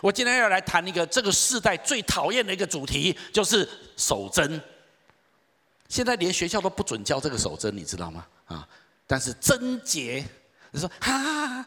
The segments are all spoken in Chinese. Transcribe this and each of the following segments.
我今天要来谈一个这个世代最讨厌的一个主题，就是守贞。现在连学校都不准教这个守贞，你知道吗？啊，但是贞洁，你说哈，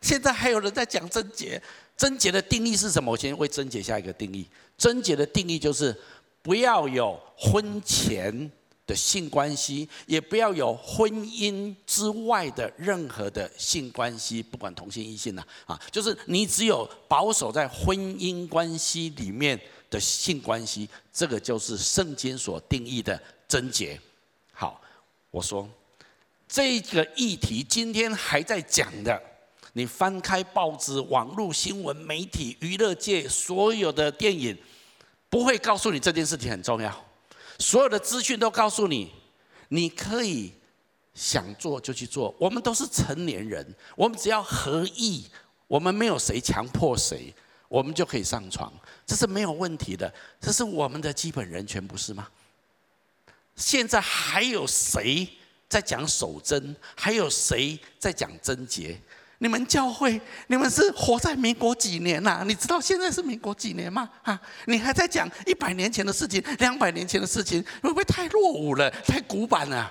现在还有人在讲贞洁。贞洁的定义是什么？我先为贞洁下一个定义。贞洁的定义就是不要有婚前的性关系，也不要有婚姻之外的任何的性关系，不管同性异性呐，啊，就是你只有保守在婚姻关系里面的性关系，这个就是圣经所定义的贞洁。好，我说这个议题今天还在讲的，你翻开报纸、网络新闻、媒体、娱乐界所有的电影，不会告诉你这件事情很重要。所有的资讯都告诉你，你可以想做就去做。我们都是成年人，我们只要合意，我们没有谁强迫谁，我们就可以上床，这是没有问题的。这是我们的基本人权，不是吗？现在还有谁在讲守贞？还有谁在讲贞洁？你们教会，你们是活在民国几年呐、啊？你知道现在是民国几年吗？啊，你还在讲一百年前的事情，两百年前的事情，会不会太落伍了，太古板了？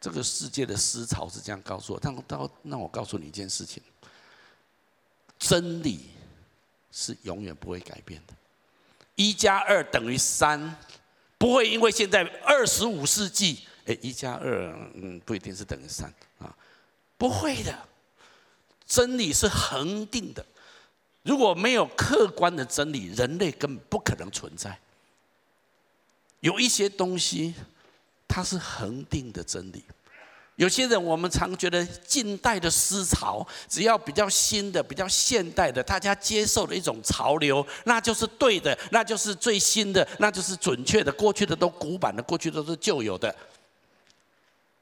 这个世界的思潮是这样告诉我，但到那我告诉你一件事情：真理是永远不会改变的。一加二等于三，不会因为现在二十五世纪，哎，一加二，嗯，不一定是等于三啊。不会的，真理是恒定的。如果没有客观的真理，人类根本不可能存在。有一些东西，它是恒定的真理。有些人，我们常觉得近代的思潮，只要比较新的、比较现代的，大家接受的一种潮流，那就是对的，那就是最新的，那就是准确的。过去的都古板的，过去都是旧有的。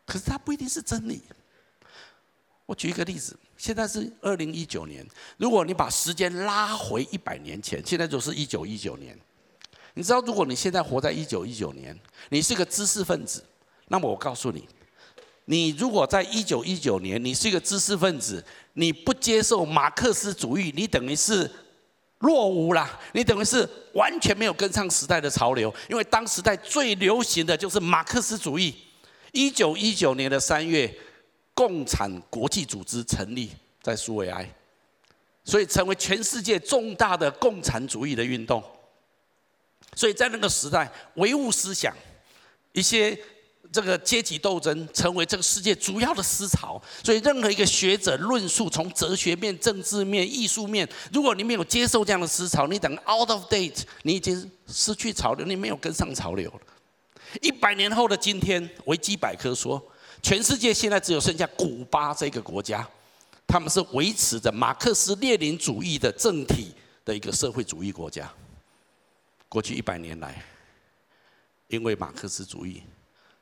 可是它不一定是真理。我举一个例子，现在是二零一九年。如果你把时间拉回一百年前，现在就是一九一九年。你知道，如果你现在活在一九一九年，你是个知识分子，那么我告诉你，你如果在一九一九年，你是一个知识分子，你不接受马克思主义，你等于是落伍啦，你等于是完全没有跟上时代的潮流，因为当时代最流行的就是马克思主义。一九一九年的三月。共产国际组织成立在苏维埃，所以成为全世界重大的共产主义的运动。所以在那个时代，唯物思想、一些这个阶级斗争，成为这个世界主要的思潮。所以任何一个学者论述，从哲学面、政治面、艺术面，如果你没有接受这样的思潮，你等 out of date，你已经失去潮流，你没有跟上潮流了。一百年后的今天，维基百科说。全世界现在只有剩下古巴这个国家，他们是维持着马克思列宁主义的政体的一个社会主义国家。过去一百年来，因为马克思主义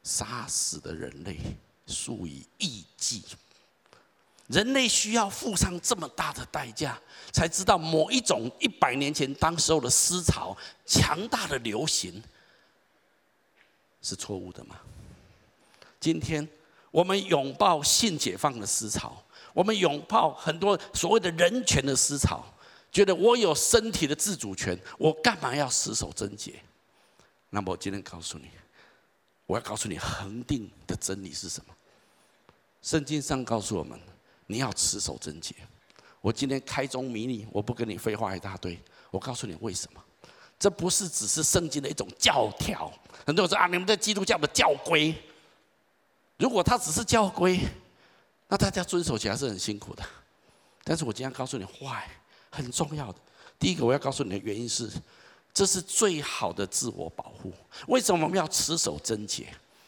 杀死的人类数以亿计，人类需要付上这么大的代价，才知道某一种一百年前当时候的思潮强大的流行是错误的吗？今天。我们拥抱性解放的思潮，我们拥抱很多所谓的人权的思潮，觉得我有身体的自主权，我干嘛要死守贞洁？那么我今天告诉你，我要告诉你恒定的真理是什么？圣经上告诉我们，你要持守贞洁。我今天开宗明义，我不跟你废话一大堆，我告诉你为什么？这不是只是圣经的一种教条。很多人说啊，你们这基督教的教规。如果他只是教规，那大家遵守起来是很辛苦的。但是我今天告诉你，坏，很重要的。第一个我要告诉你的原因是，这是最好的自我保护。为什么我们要持守贞洁？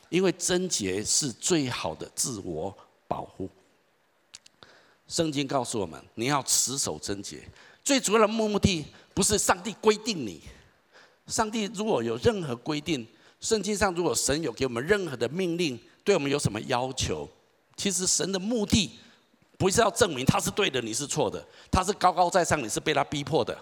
因为贞洁是最好的自我保护。圣经告诉我们，你要持守贞洁，最主要的目的不是上帝规定你。上帝如果有任何规定，圣经上如果神有给我们任何的命令，对我们有什么要求？其实神的目的不是要证明他是对的，你是错的。他是高高在上，你是被他逼迫的。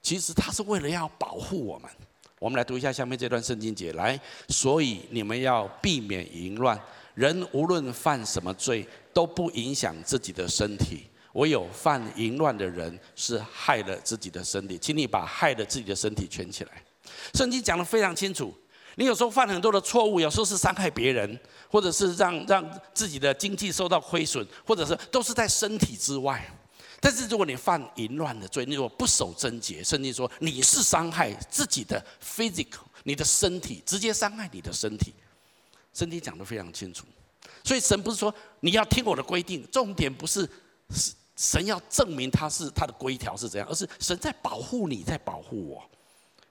其实他是为了要保护我们。我们来读一下下面这段圣经节，来，所以你们要避免淫乱。人无论犯什么罪，都不影响自己的身体。唯有犯淫乱的人是害了自己的身体。请你把害了自己的身体圈起来。圣经讲得非常清楚。你有时候犯很多的错误，有时候是伤害别人，或者是让让自己的经济受到亏损，或者是都是在身体之外。但是如果你犯淫乱的罪，你如果不守贞洁，甚至说你是伤害自己的 physical，你的身体直接伤害你的身体。圣经讲得非常清楚。所以神不是说你要听我的规定，重点不是神要证明他是他的规条是怎样，而是神在保护你，在保护我。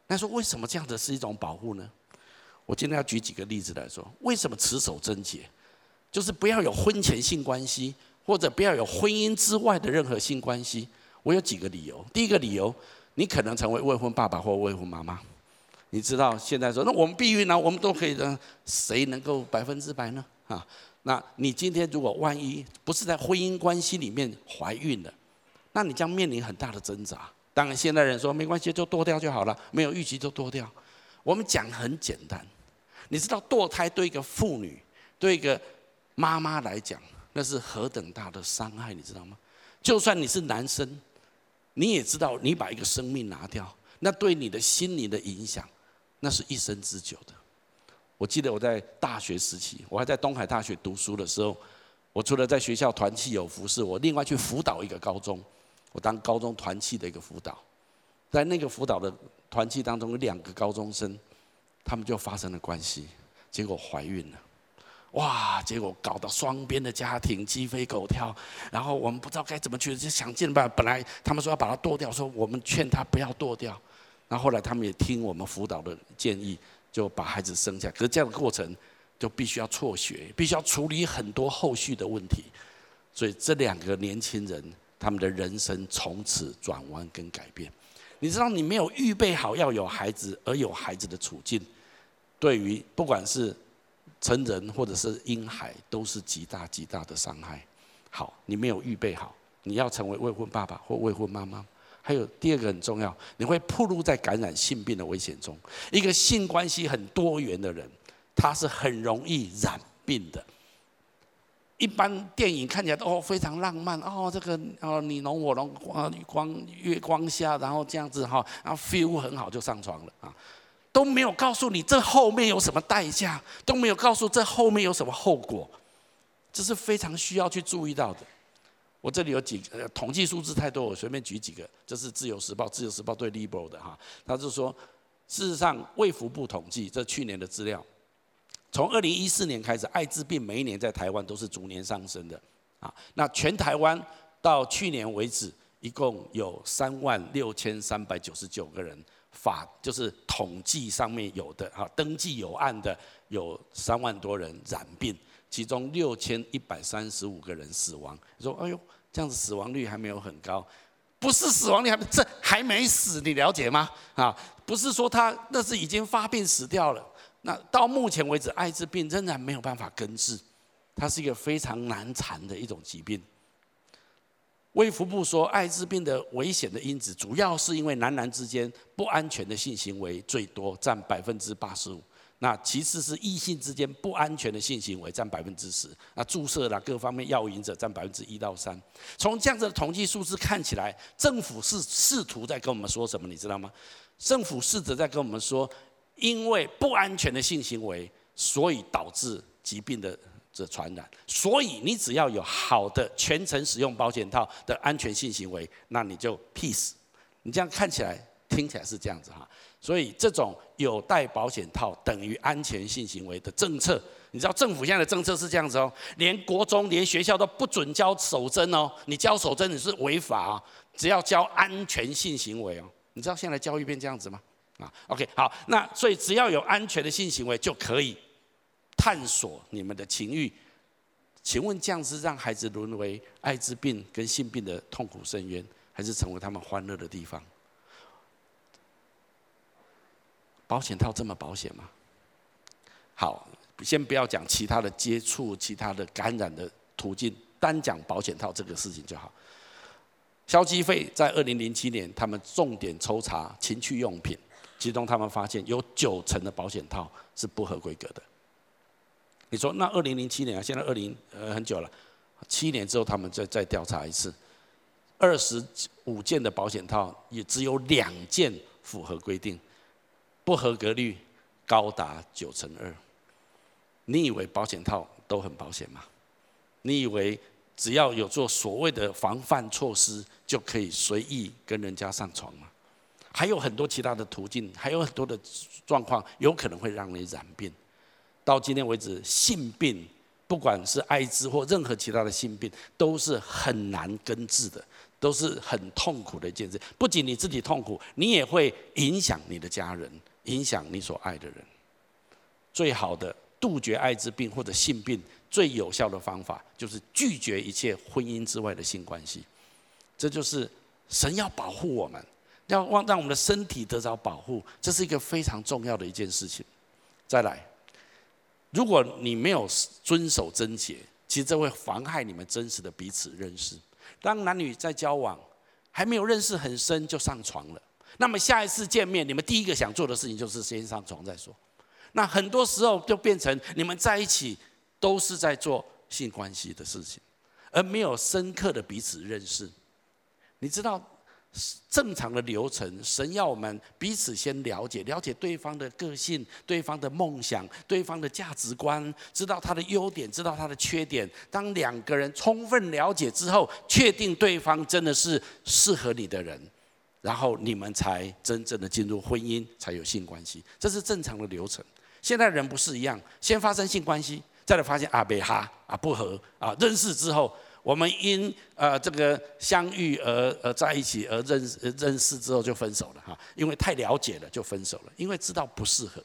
那说为什么这样子是一种保护呢？我今天要举几个例子来说，为什么持守贞洁，就是不要有婚前性关系，或者不要有婚姻之外的任何性关系。我有几个理由。第一个理由，你可能成为未婚爸爸或未婚妈妈。你知道现在说，那我们避孕呢，我们都可以的，谁能够百分之百呢？啊，那你今天如果万一不是在婚姻关系里面怀孕了，那你将面临很大的挣扎。当然，现代人说没关系，就堕掉就好了，没有预期就堕掉。我们讲很简单。你知道堕胎对一个妇女、对一个妈妈来讲，那是何等大的伤害，你知道吗？就算你是男生，你也知道，你把一个生命拿掉，那对你的心灵的影响，那是一生之久的。我记得我在大学时期，我还在东海大学读书的时候，我除了在学校团契有服侍，我另外去辅导一个高中，我当高中团契的一个辅导，在那个辅导的团契当中，有两个高中生。他们就发生了关系，结果怀孕了，哇！结果搞到双边的家庭鸡飞狗跳，然后我们不知道该怎么去，就想尽办法。本来他们说要把它剁掉，说我们劝他不要剁掉，然后后来他们也听我们辅导的建议，就把孩子生下。可是这样的过程就必须要辍学，必须要处理很多后续的问题，所以这两个年轻人他们的人生从此转弯跟改变。你知道，你没有预备好要有孩子，而有孩子的处境，对于不管是成人或者是婴孩，都是极大极大的伤害。好，你没有预备好，你要成为未婚爸爸或未婚妈妈。还有第二个很重要，你会暴露在感染性病的危险中。一个性关系很多元的人，他是很容易染病的。一般电影看起来都非常浪漫哦，这个哦你侬我侬啊光月光下，然后这样子哈，然后 feel 很好就上床了啊，都没有告诉你这后面有什么代价，都没有告诉这后面有什么后果，这是非常需要去注意到的。我这里有几个统计数字太多，我随便举几个，这是自由时报，自由时报对 Libro 的哈，他就说事实上卫福部统计这去年的资料。从二零一四年开始，艾滋病每一年在台湾都是逐年上升的，啊，那全台湾到去年为止，一共有三万六千三百九十九个人法，就是统计上面有的哈，登记有案的有三万多人染病，其中六千一百三十五个人死亡。你说，哎呦，这样子死亡率还没有很高，不是死亡率还这还没死，你了解吗？啊，不是说他那是已经发病死掉了。那到目前为止，艾滋病仍然没有办法根治，它是一个非常难缠的一种疾病。卫福部说，艾滋病的危险的因子主要是因为男男之间不安全的性行为最多，占百分之八十五。那其次是异性之间不安全的性行为占百分之十。那注射啦各方面药瘾者占百分之一到三。从这样子的统计数字看起来，政府是试图在跟我们说什么？你知道吗？政府试着在跟我们说。因为不安全的性行为，所以导致疾病的这传染。所以你只要有好的全程使用保险套的安全性行为，那你就 peace。你这样看起来、听起来是这样子哈。所以这种有戴保险套等于安全性行为的政策，你知道政府现在的政策是这样子哦，连国中、连学校都不准教手针哦。你教手针你是违法啊，只要教安全性行为哦。你知道现在教育变这样子吗？啊，OK，好，那所以只要有安全的性行为就可以探索你们的情欲。请问这样是让孩子沦为艾滋病跟性病的痛苦深渊，还是成为他们欢乐的地方？保险套这么保险吗？好，先不要讲其他的接触、其他的感染的途径，单讲保险套这个事情就好。消基会在二零零七年，他们重点抽查情趣用品。其中他们发现有九成的保险套是不合规格的。你说那二零零七年啊，现在二零呃很久了，七年之后他们再再调查一次，二十五件的保险套，也只有两件符合规定，不合格率高达九成二。你以为保险套都很保险吗？你以为只要有做所谓的防范措施，就可以随意跟人家上床吗？还有很多其他的途径，还有很多的状况，有可能会让你染病。到今天为止，性病，不管是艾滋或任何其他的性病，都是很难根治的，都是很痛苦的一件事。不仅你自己痛苦，你也会影响你的家人，影响你所爱的人。最好的杜绝艾滋病或者性病，最有效的方法，就是拒绝一切婚姻之外的性关系。这就是神要保护我们，要让让我们的身体得到保护，这是一个非常重要的一件事情。再来。如果你没有遵守贞洁，其实这会妨害你们真实的彼此认识。当男女在交往，还没有认识很深就上床了，那么下一次见面，你们第一个想做的事情就是先上床再说。那很多时候就变成你们在一起都是在做性关系的事情，而没有深刻的彼此认识。你知道？正常的流程，神要我们彼此先了解，了解对方的个性、对方的梦想、对方的价值观，知道他的优点，知道他的缺点。当两个人充分了解之后，确定对方真的是适合你的人，然后你们才真正的进入婚姻，才有性关系。这是正常的流程。现在人不是一样，先发生性关系，再来发现啊，没哈啊不合啊，认识之后。我们因呃这个相遇而而在一起，而认识认识之后就分手了哈，因为太了解了就分手了，因为知道不适合。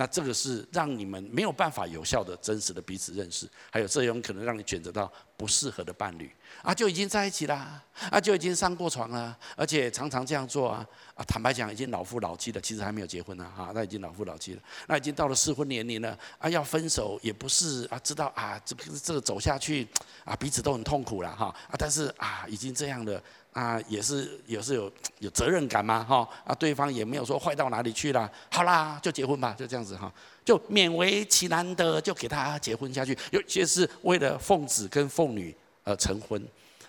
那这个是让你们没有办法有效的、真实的彼此认识，还有这种可能让你选择到不适合的伴侣啊，就已经在一起啦，啊，就已经上过床了，而且常常这样做啊啊，坦白讲已经老夫老妻了，其实还没有结婚呢哈，那已经老夫老妻了，那已经到了适婚年龄了啊，要分手也不是啊，知道啊，这个这个走下去啊，彼此都很痛苦了哈啊，但是啊，已经这样了。啊，也是也是有有责任感嘛，哈啊，对方也没有说坏到哪里去啦，好啦，就结婚吧，就这样子哈，就勉为其难的就给他结婚下去，尤其是为了奉子跟奉女而成婚，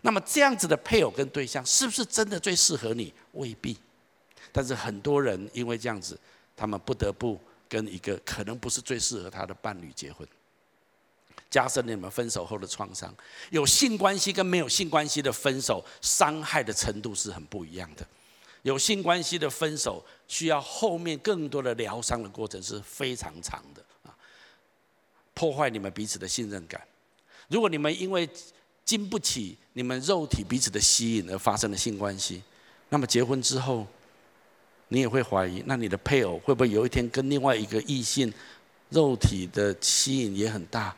那么这样子的配偶跟对象是不是真的最适合你？未必，但是很多人因为这样子，他们不得不跟一个可能不是最适合他的伴侣结婚。加深你们分手后的创伤。有性关系跟没有性关系的分手，伤害的程度是很不一样的。有性关系的分手，需要后面更多的疗伤的过程是非常长的啊，破坏你们彼此的信任感。如果你们因为经不起你们肉体彼此的吸引而发生了性关系，那么结婚之后，你也会怀疑，那你的配偶会不会有一天跟另外一个异性肉体的吸引也很大？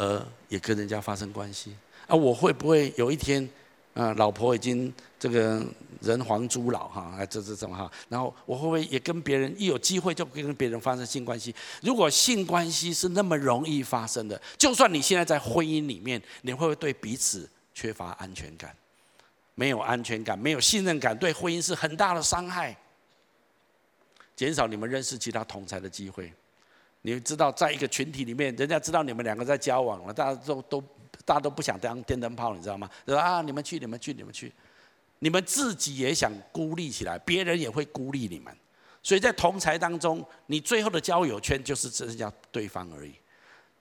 而也跟人家发生关系啊，我会不会有一天，啊，老婆已经这个人黄猪老哈，啊，这这种哈，然后我会不会也跟别人一有机会就跟别人发生性关系？如果性关系是那么容易发生的，就算你现在在婚姻里面，你会不会对彼此缺乏安全感？没有安全感，没有信任感，对婚姻是很大的伤害，减少你们认识其他同侪的机会。你知道，在一个群体里面，人家知道你们两个在交往了，大家都都大家都不想当电灯泡，你知道吗？说啊，你们去，你们去，你们去，你们自己也想孤立起来，别人也会孤立你们。所以在同才当中，你最后的交友圈就是只剩下对方而已，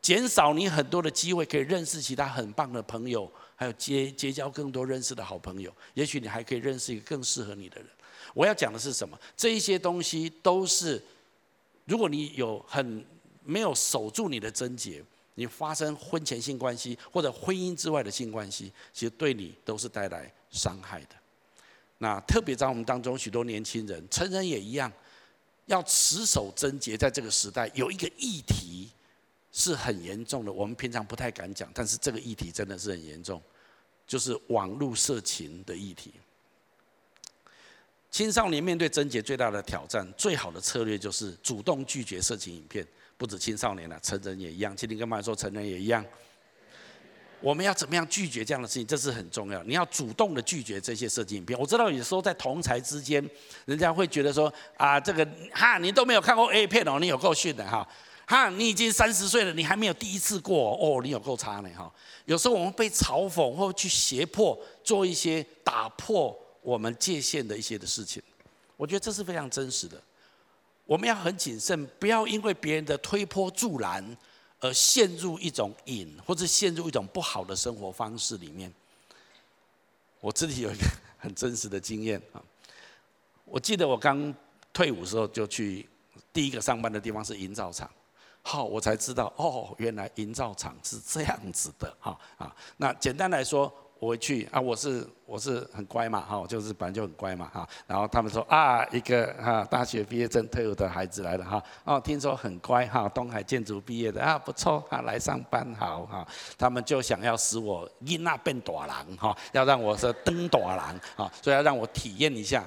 减少你很多的机会可以认识其他很棒的朋友，还有结结交更多认识的好朋友。也许你还可以认识一个更适合你的人。我要讲的是什么？这一些东西都是。如果你有很没有守住你的贞洁，你发生婚前性关系或者婚姻之外的性关系，其实对你都是带来伤害的。那特别在我们当中许多年轻人，成人也一样，要持守贞洁，在这个时代有一个议题是很严重的，我们平常不太敢讲，但是这个议题真的是很严重，就是网络色情的议题。青少年面对贞洁最大的挑战，最好的策略就是主动拒绝色情影片。不止青少年了，成人也一样。今天跟妈妈说，成人也一样。我们要怎么样拒绝这样的事情？这是很重要。你要主动的拒绝这些色情影片。我知道有时候在同侪之间，人家会觉得说啊，这个哈，你都没有看过 A 片哦，你有够逊的哈。哈，你已经三十岁了，你还没有第一次过哦，你有够差呢哈。有时候我们被嘲讽或去胁迫做一些打破我们界限的一些的事情，我觉得这是非常真实的。我们要很谨慎，不要因为别人的推波助澜而陷入一种瘾，或者陷入一种不好的生活方式里面。我自己有一个很真实的经验啊，我记得我刚退伍的时候就去第一个上班的地方是营造厂。好，我才知道哦，原来营造厂是这样子的哈啊。那简单来说，我去啊，我是我是很乖嘛哈，我就是本来就很乖嘛哈。然后他们说啊，一个哈大学毕业证退伍的孩子来了哈。哦，听说很乖哈，东海建筑毕业的啊，不错哈，来上班好哈。他们就想要使我囡那变大人哈，要让我是登大人哈，所以要让我体验一下。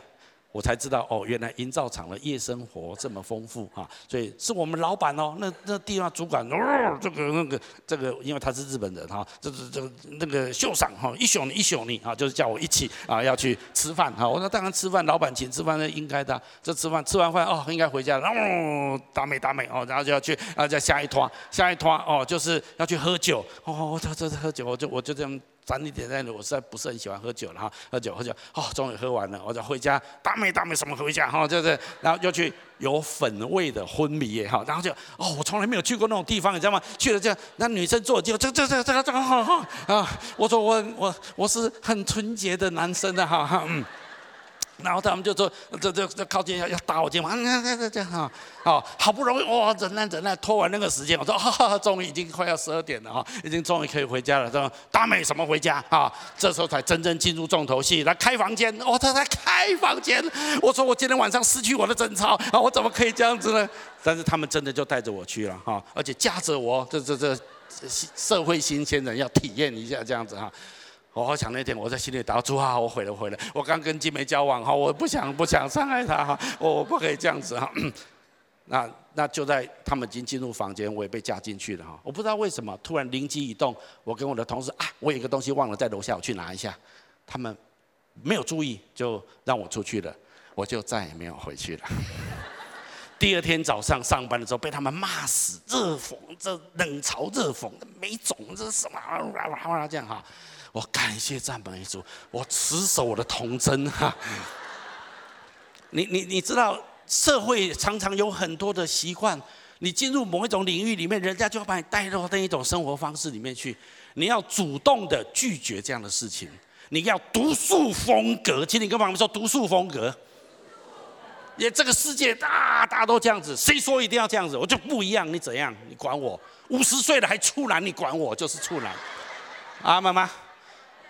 我才知道哦，原来营造厂的夜生活这么丰富哈，所以是我们老板哦，那那地方主管哦，这个那个这个，因为他是日本人哈，这这这那个秀赏哈，一宿你一宿你啊，就是叫我一起啊要去吃饭哈。我说当然吃饭，老板请吃饭那应该的。这吃饭吃完饭哦，应该回家了哦，打美打美哦，然后就要去啊再下一摊下一摊哦，就是要去喝酒哦，这这喝酒我就我就这样。晚一点在，我实在不是很喜欢喝酒了哈，喝酒喝酒，哦，终于喝完了，我就回家，大美大美什么回家哈，就是，然后又去有粉味的昏迷耶哈，然后就，哦，我从来没有去过那种地方，你知道吗？去了这样，那女生坐就这这这这这个哈哈啊，我说我我我是很纯洁的男生的哈哈嗯。然后他们就说：“这这这靠近要要打我肩膀，这这这这哈，好，好不容易哇，忍耐忍耐拖完那个时间，我说哈哈，终于已经快要十二点了哈，已经终于可以回家了。说大美什么回家啊？这时候才真正进入重头戏，来开房间。哦，他在开房间。我说我今天晚上失去我的贞操啊，我怎么可以这样子呢？但是他们真的就带着我去了哈，而且架着我，这这这社会新鲜人要体验一下这样子哈。”我好想那天我在心里打住啊，我毁了毁了，我刚跟金梅交往哈，我不想不想伤害她哈，我我不可以这样子哈。那那就在他们已经进入房间，我也被加进去了哈。我不知道为什么突然灵机一动，我跟我的同事啊，我有一个东西忘了在楼下，我去拿一下。他们没有注意，就让我出去了，我就再也没有回去了。第二天早上上班的时候被他们骂死，热讽这冷嘲热讽的没种，这是什么啊啊这样哈。我感谢赞美主，我持守我的童真哈。你你你知道，社会常常有很多的习惯，你进入某一种领域里面，人家就要把你带入那一种生活方式里面去。你要主动的拒绝这样的事情，你要独树风格。请你跟旁边说独树风格。也这个世界大大家都这样子，谁说一定要这样子？我就不一样，你怎样？你管我？五十岁了还处男，你管我？就是处男。啊，妈妈。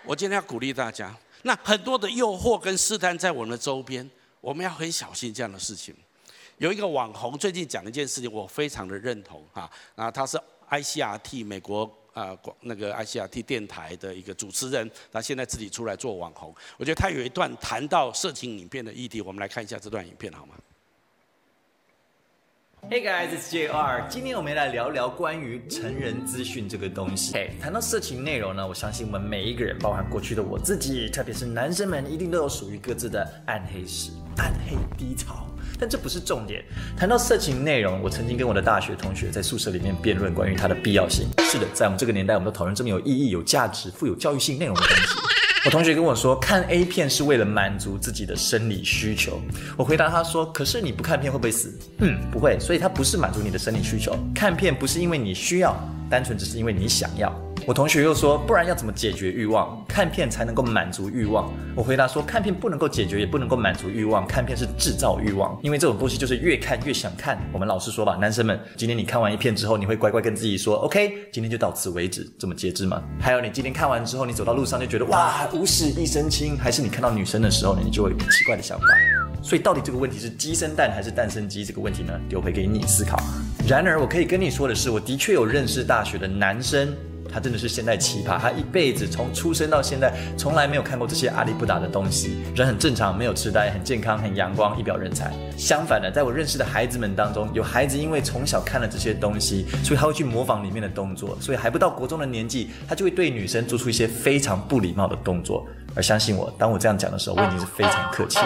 我今天要鼓励大家，那很多的诱惑跟试探在我们的周边，我们要很小心这样的事情。有一个网红最近讲一件事情，我非常的认同哈，啊，他是 ICRT 美国啊广那个 ICRT 电台的一个主持人，他现在自己出来做网红。我觉得他有一段谈到色情影片的议题，我们来看一下这段影片好吗？Hey guys, it's JR. 今天我们来聊聊关于成人资讯这个东西。嘿，谈到色情内容呢，我相信我们每一个人，包含过去的我自己，特别是男生们，一定都有属于各自的暗黑史、暗黑低潮。但这不是重点。谈到色情内容，我曾经跟我的大学同学在宿舍里面辩论关于它的必要性。是的，在我们这个年代，我们都讨论这么有意义、有价值、富有教育性内容的东西。我同学跟我说，看 A 片是为了满足自己的生理需求。我回答他说，可是你不看片会不会死？嗯，不会，所以它不是满足你的生理需求。看片不是因为你需要，单纯只是因为你想要。我同学又说，不然要怎么解决欲望？看片才能够满足欲望。我回答说，看片不能够解决，也不能够满足欲望。看片是制造欲望，因为这种东西就是越看越想看。我们老实说吧，男生们，今天你看完一片之后，你会乖乖跟自己说，OK，今天就到此为止，这么节制吗？还有你今天看完之后，你走到路上就觉得哇，无事一身轻，还是你看到女生的时候呢，你就会有奇怪的想法。所以到底这个问题是鸡生蛋还是蛋生鸡？这个问题呢，丢回给你思考。然而，我可以跟你说的是，我的确有认识大学的男生。他真的是现代奇葩，他一辈子从出生到现在，从来没有看过这些阿里不达的东西。人很正常，没有痴呆，很健康，很阳光，一表人才。相反的，在我认识的孩子们当中，有孩子因为从小看了这些东西，所以他会去模仿里面的动作，所以还不到国中的年纪，他就会对女生做出一些非常不礼貌的动作。而相信我，当我这样讲的时候，我已经是非常客气。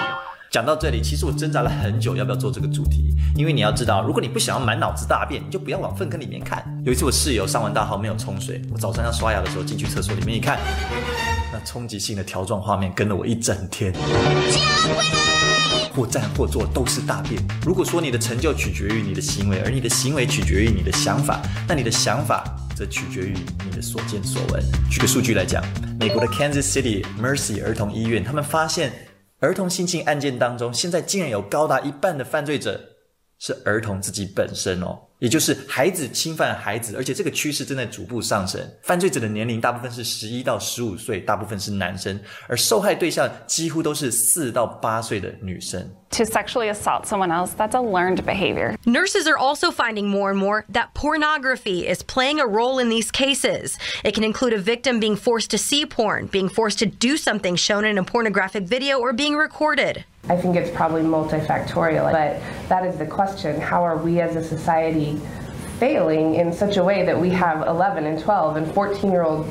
讲到这里，其实我挣扎了很久，要不要做这个主题？因为你要知道，如果你不想要满脑子大便，你就不要往粪坑里面看。有一次我室友上完大号没有冲水，我早上要刷牙的时候进去厕所里面一看，那冲击性的条状画面跟了我一整天。或站或坐都是大便。如果说你的成就取决于你的行为，而你的行为取决于你的想法，那你的想法则取决于你的所见所闻。举个数据来讲，美国的 Kansas City Mercy 儿童医院，他们发现儿童性侵案件当中，现在竟然有高达一半的犯罪者是儿童自己本身哦。也就是孩子侵犯孩子，而且这个趋势正在逐步上升。犯罪者的年龄大部分是十一到十五岁，大部分是男生，而受害对象几乎都是四到八岁的女生。To sexually assault someone else, that's a learned behavior. Nurses are also finding more and more that pornography is playing a role in these cases. It can include a victim being forced to see porn, being forced to do something shown in a pornographic video, or being recorded. I think it's probably multifactorial, but that is the question. How are we as a society failing in such a way that we have 11 and 12 and 14 year old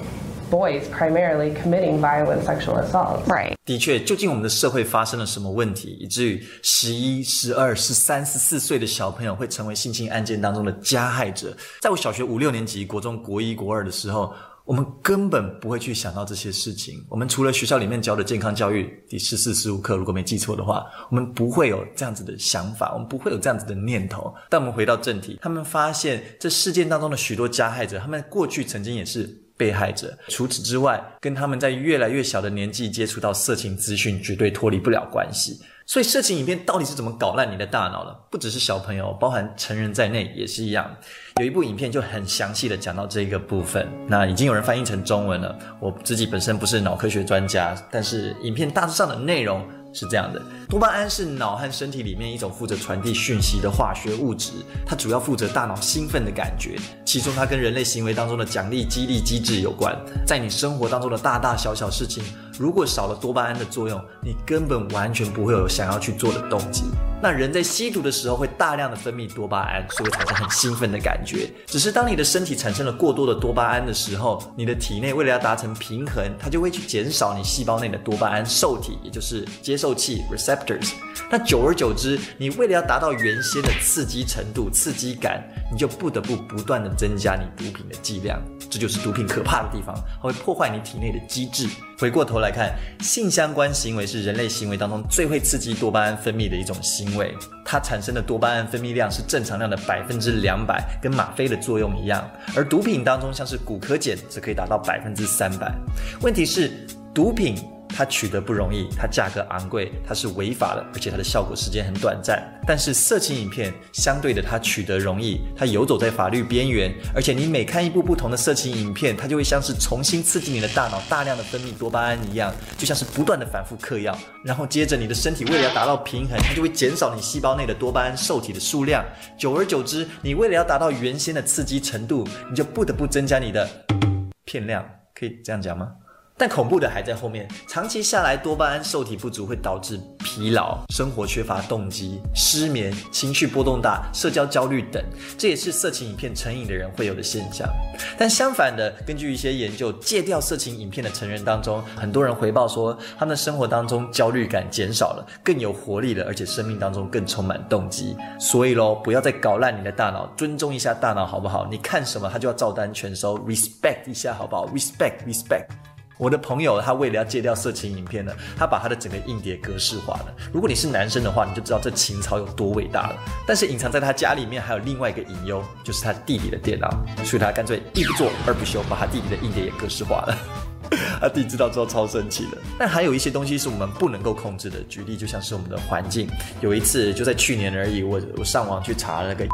boys primarily committing violent sexual assault? Right. 的确，究竟我们的社会发生了什么问题，以至于十一、十二、十三、十四岁的小朋友会成为性侵案件当中的加害者？在我小学五六年级、国中国一、国二的时候。我们根本不会去想到这些事情。我们除了学校里面教的健康教育第十四、十五课，如果没记错的话，我们不会有这样子的想法，我们不会有这样子的念头。但我们回到正题，他们发现这事件当中的许多加害者，他们过去曾经也是被害者。除此之外，跟他们在越来越小的年纪接触到色情资讯，绝对脱离不了关系。所以，色情影片到底是怎么搞烂你的大脑了？不只是小朋友，包含成人在内也是一样。有一部影片就很详细的讲到这个部分，那已经有人翻译成中文了。我自己本身不是脑科学专家，但是影片大致上的内容。是这样的，多巴胺是脑和身体里面一种负责传递讯息的化学物质，它主要负责大脑兴奋的感觉，其中它跟人类行为当中的奖励激励机制有关。在你生活当中的大大小小事情，如果少了多巴胺的作用，你根本完全不会有想要去做的动机。那人在吸毒的时候会大量的分泌多巴胺，所以产生很兴奋的感觉。只是当你的身体产生了过多的多巴胺的时候，你的体内为了要达成平衡，它就会去减少你细胞内的多巴胺受体，也就是接受器 receptors。那久而久之，你为了要达到原先的刺激程度、刺激感，你就不得不不断的增加你毒品的剂量。这就是毒品可怕的地方，它会破坏你体内的机制。回过头来看，性相关行为是人类行为当中最会刺激多巴胺分泌的一种行为，它产生的多巴胺分泌量是正常量的百分之两百，跟吗啡的作用一样。而毒品当中，像是骨科碱，则可以达到百分之三百。问题是，毒品。它取得不容易，它价格昂贵，它是违法的，而且它的效果时间很短暂。但是色情影片相对的，它取得容易，它游走在法律边缘，而且你每看一部不同的色情影片，它就会像是重新刺激你的大脑，大量的分泌多巴胺一样，就像是不断的反复嗑药，然后接着你的身体为了要达到平衡，它就会减少你细胞内的多巴胺受体的数量。久而久之，你为了要达到原先的刺激程度，你就不得不增加你的片量，可以这样讲吗？但恐怖的还在后面，长期下来，多巴胺受体不足会导致疲劳、生活缺乏动机、失眠、情绪波动大、社交焦虑等，这也是色情影片成瘾的人会有的现象。但相反的，根据一些研究，戒掉色情影片的成人当中，很多人回报说，他们的生活当中焦虑感减少了，更有活力了，而且生命当中更充满动机。所以喽，不要再搞烂你的大脑，尊重一下大脑好不好？你看什么，他就要照单全收，respect 一下好不好？respect，respect。我的朋友他为了要戒掉色情影片呢，他把他的整个硬碟格式化了。如果你是男生的话，你就知道这情操有多伟大了。但是隐藏在他家里面还有另外一个隐忧，就是他弟弟的电脑，所以他干脆一不做二不休，把他弟弟的硬碟也格式化了。他弟知道之后超生气的。但还有一些东西是我们不能够控制的，举例就像是我们的环境。有一次就在去年而已，我我上网去查了那个。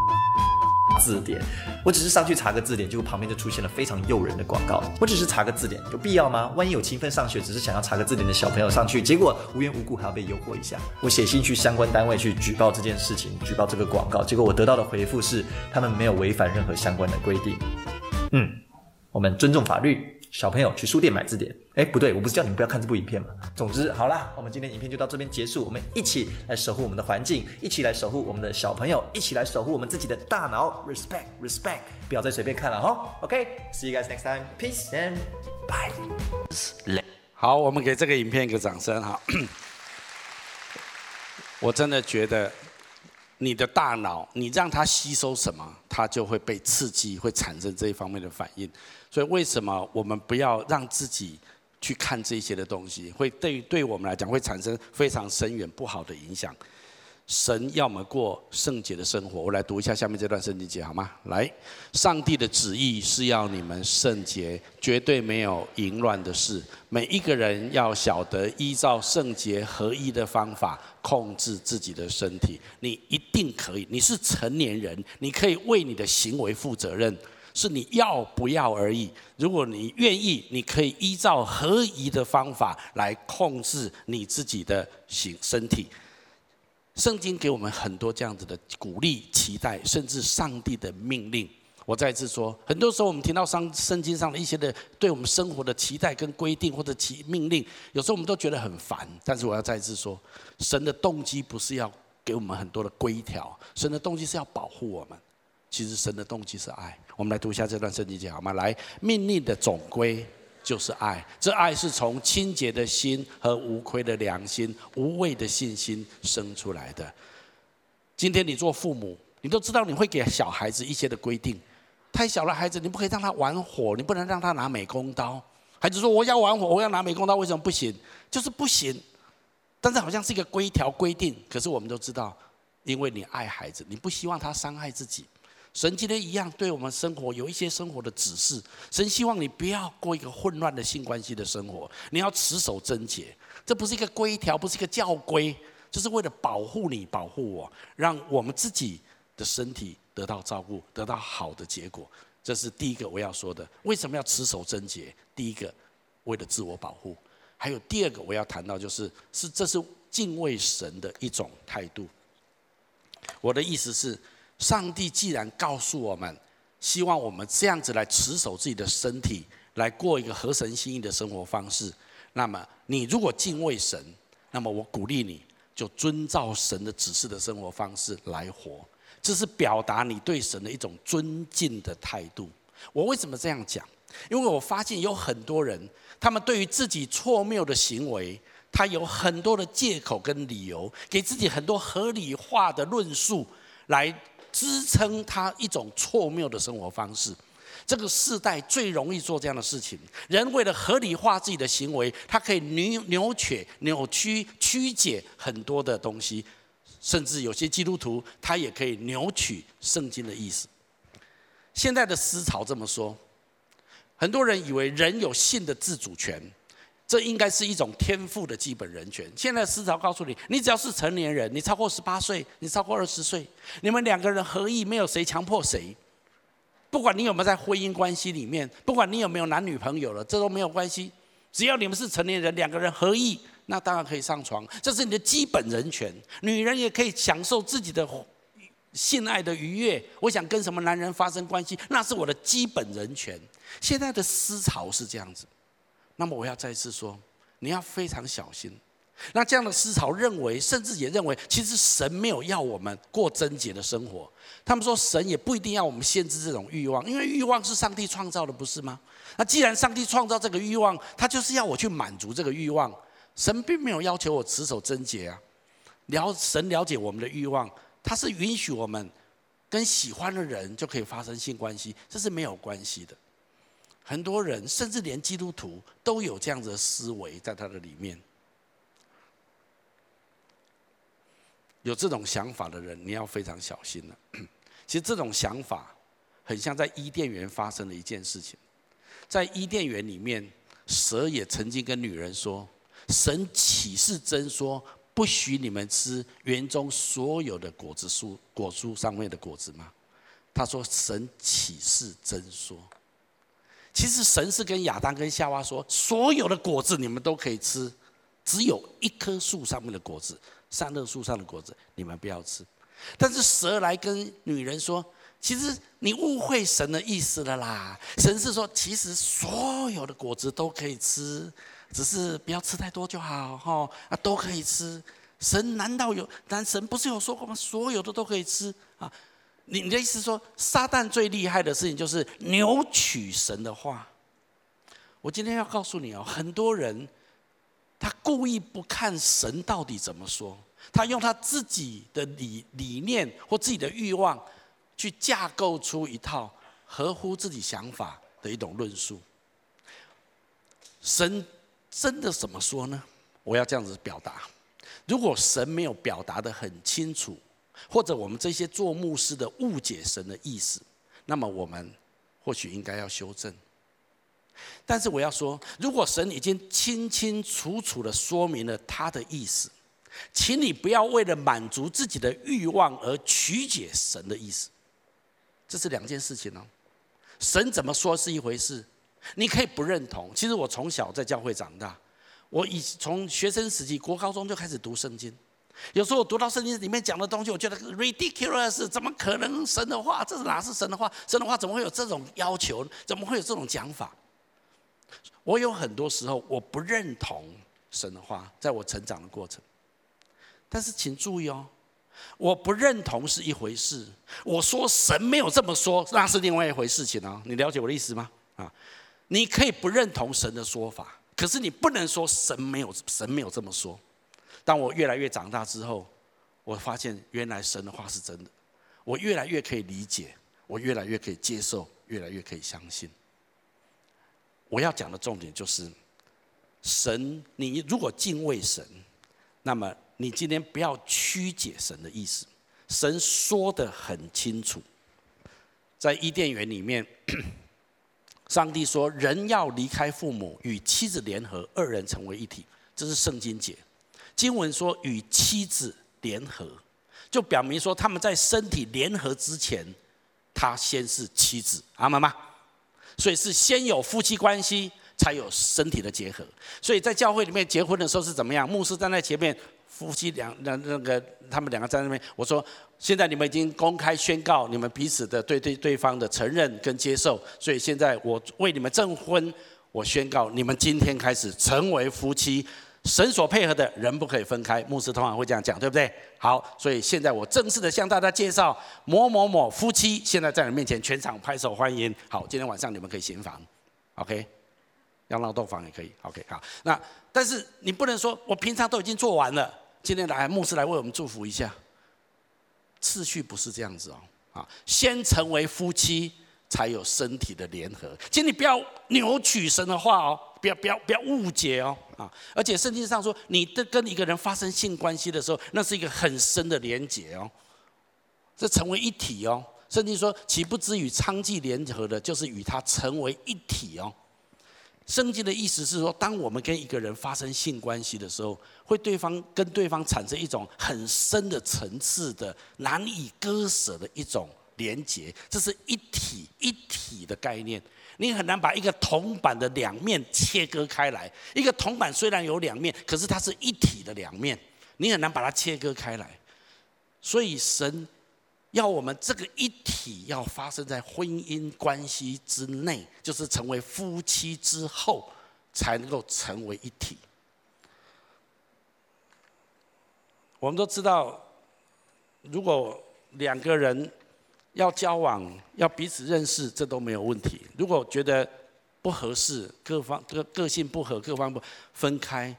字典，我只是上去查个字典，结果旁边就出现了非常诱人的广告。我只是查个字典，有必要吗？万一有勤奋上学，只是想要查个字典的小朋友上去，结果无缘无故还要被诱惑一下。我写信去相关单位去举报这件事情，举报这个广告，结果我得到的回复是，他们没有违反任何相关的规定。嗯，我们尊重法律。小朋友去书店买字典，哎，不对，我不是叫你们不要看这部影片吗？总之，好啦，我们今天影片就到这边结束。我们一起来守护我们的环境，一起来守护我们的小朋友，一起来守护我们自己的大脑。Respect，respect，不要再随便看了哈。OK，see you guys next time，peace and bye。好，我们给这个影片一个掌声哈。我真的觉得，你的大脑，你让它吸收什么，它就会被刺激，会产生这一方面的反应。所以，为什么我们不要让自己去看这些的东西，会对对我们来讲会产生非常深远不好的影响？神要么过圣洁的生活。我来读一下下面这段圣经节，好吗？来，上帝的旨意是要你们圣洁，绝对没有淫乱的事。每一个人要晓得依照圣洁合一的方法控制自己的身体。你一定可以，你是成年人，你可以为你的行为负责任，是你要不要而已。如果你愿意，你可以依照合一的方法来控制你自己的行身体。圣经给我们很多这样子的鼓励、期待，甚至上帝的命令。我再一次说，很多时候我们听到圣圣经上的一些的对我们生活的期待跟规定或者其命令，有时候我们都觉得很烦。但是我要再一次说，神的动机不是要给我们很多的规条，神的动机是要保护我们。其实神的动机是爱。我们来读一下这段圣经节好吗？来，命令的总规。就是爱，这爱是从清洁的心和无愧的良心、无畏的信心生出来的。今天你做父母，你都知道你会给小孩子一些的规定。太小的孩子，你不可以让他玩火，你不能让他拿美工刀。孩子说：“我要玩火，我要拿美工刀，为什么不行？”就是不行。但是好像是一个规条规定，可是我们都知道，因为你爱孩子，你不希望他伤害自己。神今天一样对我们生活有一些生活的指示。神希望你不要过一个混乱的性关系的生活，你要持守贞洁。这不是一个规条，不是一个教规，这是为了保护你、保护我，让我们自己的身体得到照顾，得到好的结果。这是第一个我要说的。为什么要持守贞洁？第一个，为了自我保护。还有第二个我要谈到，就是是这是敬畏神的一种态度。我的意思是。上帝既然告诉我们，希望我们这样子来持守自己的身体，来过一个合神心意的生活方式，那么你如果敬畏神，那么我鼓励你就遵照神的指示的生活方式来活，这是表达你对神的一种尊敬的态度。我为什么这样讲？因为我发现有很多人，他们对于自己错谬的行为，他有很多的借口跟理由，给自己很多合理化的论述来。支撑他一种错谬的生活方式，这个世代最容易做这样的事情。人为了合理化自己的行为，他可以扭扭曲、扭曲、曲解很多的东西，甚至有些基督徒他也可以扭曲圣经的意思。现在的思潮这么说，很多人以为人有性的自主权。这应该是一种天赋的基本人权。现在思潮告诉你，你只要是成年人，你超过十八岁，你超过二十岁，你们两个人合意，没有谁强迫谁。不管你有没有在婚姻关系里面，不管你有没有男女朋友了，这都没有关系。只要你们是成年人，两个人合意，那当然可以上床，这是你的基本人权。女人也可以享受自己的性爱的愉悦。我想跟什么男人发生关系，那是我的基本人权。现在的思潮是这样子。那么我要再一次说，你要非常小心。那这样的思潮认为，甚至也认为，其实神没有要我们过贞洁的生活。他们说，神也不一定要我们限制这种欲望，因为欲望是上帝创造的，不是吗？那既然上帝创造这个欲望，他就是要我去满足这个欲望。神并没有要求我持守贞洁啊。了，神了解我们的欲望，他是允许我们跟喜欢的人就可以发生性关系，这是没有关系的。很多人，甚至连基督徒都有这样子的思维在他的里面。有这种想法的人，你要非常小心了。其实这种想法很像在伊甸园发生的一件事情。在伊甸园里面，蛇也曾经跟女人说：“神岂是真说不许你们吃园中所有的果子树果树上面的果子吗？”他说：“神岂是真说？”其实神是跟亚当跟夏娃说，所有的果子你们都可以吃，只有一棵树上面的果子，善恶树上的果子你们不要吃。但是蛇来跟女人说，其实你误会神的意思了啦。神是说，其实所有的果子都可以吃，只是不要吃太多就好哈。啊，都可以吃。神难道有？但神不是有说过吗？所有的都可以吃啊。你你的意思说，撒旦最厉害的事情就是扭曲神的话。我今天要告诉你哦，很多人他故意不看神到底怎么说，他用他自己的理理念或自己的欲望，去架构出一套合乎自己想法的一种论述。神真的怎么说呢？我要这样子表达：如果神没有表达的很清楚，或者我们这些做牧师的误解神的意思，那么我们或许应该要修正。但是我要说，如果神已经清清楚楚的说明了他的意思，请你不要为了满足自己的欲望而曲解神的意思，这是两件事情哦。神怎么说是一回事，你可以不认同。其实我从小在教会长大，我以从学生时期国高中就开始读圣经。有时候我读到圣经里面讲的东西，我觉得 ridiculous，怎么可能神的话？这是哪是神的话？神的话怎么会有这种要求？怎么会有这种讲法？我有很多时候我不认同神的话，在我成长的过程。但是请注意哦，我不认同是一回事，我说神没有这么说，那是另外一回事情哦。你了解我的意思吗？啊，你可以不认同神的说法，可是你不能说神没有神没有这么说。当我越来越长大之后，我发现原来神的话是真的，我越来越可以理解，我越来越可以接受，越来越可以相信。我要讲的重点就是，神，你如果敬畏神，那么你今天不要曲解神的意思。神说得很清楚，在伊甸园里面，上帝说人要离开父母，与妻子联合，二人成为一体，这是圣经节。经文说与妻子联合，就表明说他们在身体联合之前，他先是妻子，阿们吗？所以是先有夫妻关系，才有身体的结合。所以在教会里面结婚的时候是怎么样？牧师站在前面，夫妻两那那个他们两个在那边，我说现在你们已经公开宣告你们彼此的对对对方的承认跟接受，所以现在我为你们证婚，我宣告你们今天开始成为夫妻。神所配合的人不可以分开，牧师通常会这样讲，对不对？好，所以现在我正式的向大家介绍某某某夫妻，现在在你面前，全场拍手欢迎。好，今天晚上你们可以行房，OK？要闹洞房也可以，OK？好，那但是你不能说我平常都已经做完了，今天来牧师来为我们祝福一下，次序不是这样子哦，啊，先成为夫妻。才有身体的联合，请你不要扭曲神的话哦，不要不要不要误解哦啊！而且圣经上说，你的跟一个人发生性关系的时候，那是一个很深的连结哦，这成为一体哦。圣经说，岂不知与娼妓联合的，就是与他成为一体哦。圣经的意思是说，当我们跟一个人发生性关系的时候，会对方跟对方产生一种很深的层次的难以割舍的一种。连接，这是一体一体的概念。你很难把一个铜板的两面切割开来。一个铜板虽然有两面，可是它是一体的两面，你很难把它切割开来。所以神要我们这个一体要发生在婚姻关系之内，就是成为夫妻之后，才能够成为一体。我们都知道，如果两个人，要交往，要彼此认识，这都没有问题。如果觉得不合适，各方个个性不合，各方不分开，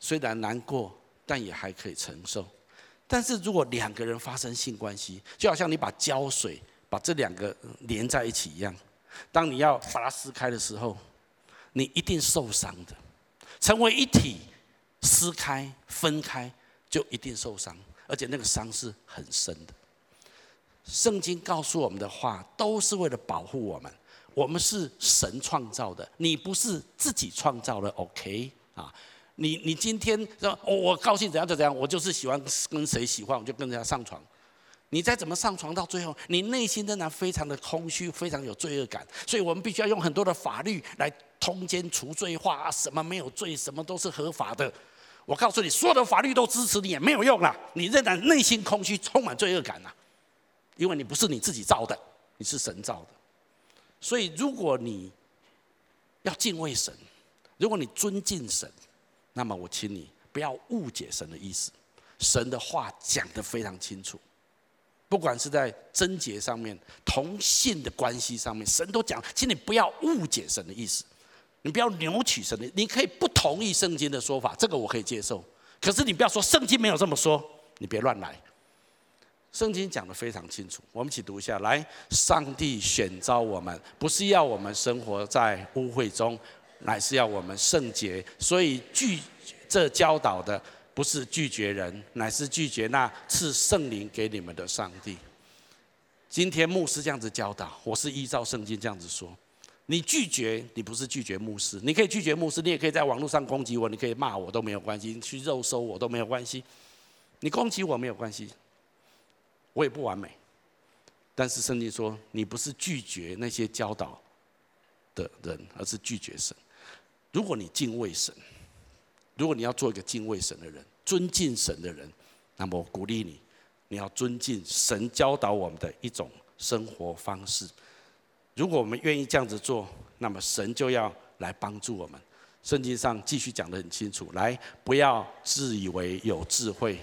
虽然难过，但也还可以承受。但是如果两个人发生性关系，就好像你把胶水把这两个连在一起一样，当你要把它撕开的时候，你一定受伤的。成为一体，撕开分开就一定受伤，而且那个伤是很深的。圣经告诉我们的话，都是为了保护我们。我们是神创造的，你不是自己创造的。OK 啊？你你今天说，哦，我高兴怎样就怎样，我就是喜欢跟谁喜欢，我就跟人家上床。你再怎么上床，到最后你内心仍然非常的空虚，非常有罪恶感。所以我们必须要用很多的法律来通奸除罪化，什么没有罪，什么都是合法的。我告诉你，所有的法律都支持你也没有用了，你仍然内心空虚，充满罪恶感呐。因为你不是你自己造的，你是神造的，所以如果你要敬畏神，如果你尊敬神，那么我请你不要误解神的意思。神的话讲得非常清楚，不管是在贞洁上面、同性的关系上面，神都讲，请你不要误解神的意思。你不要扭曲神的，你可以不同意圣经的说法，这个我可以接受。可是你不要说圣经没有这么说，你别乱来。圣经讲得非常清楚，我们一起读一下。来，上帝选召我们，不是要我们生活在污秽中，乃是要我们圣洁。所以拒这教导的，不是拒绝人，乃是拒绝那赐圣灵给你们的上帝。今天牧师这样子教导，我是依照圣经这样子说。你拒绝，你不是拒绝牧师，你可以拒绝牧师，你也可以在网络上攻击我，你可以骂我都没有关系，你去肉搜我都没有关系，你攻击我没有关系，我也不完美，但是圣经说你不是拒绝那些教导的人，而是拒绝神。如果你敬畏神，如果你要做一个敬畏神的人，尊敬神的人，那么我鼓励你，你要尊敬神教导我们的一种生活方式。如果我们愿意这样子做，那么神就要来帮助我们。圣经上继续讲得很清楚，来，不要自以为有智慧，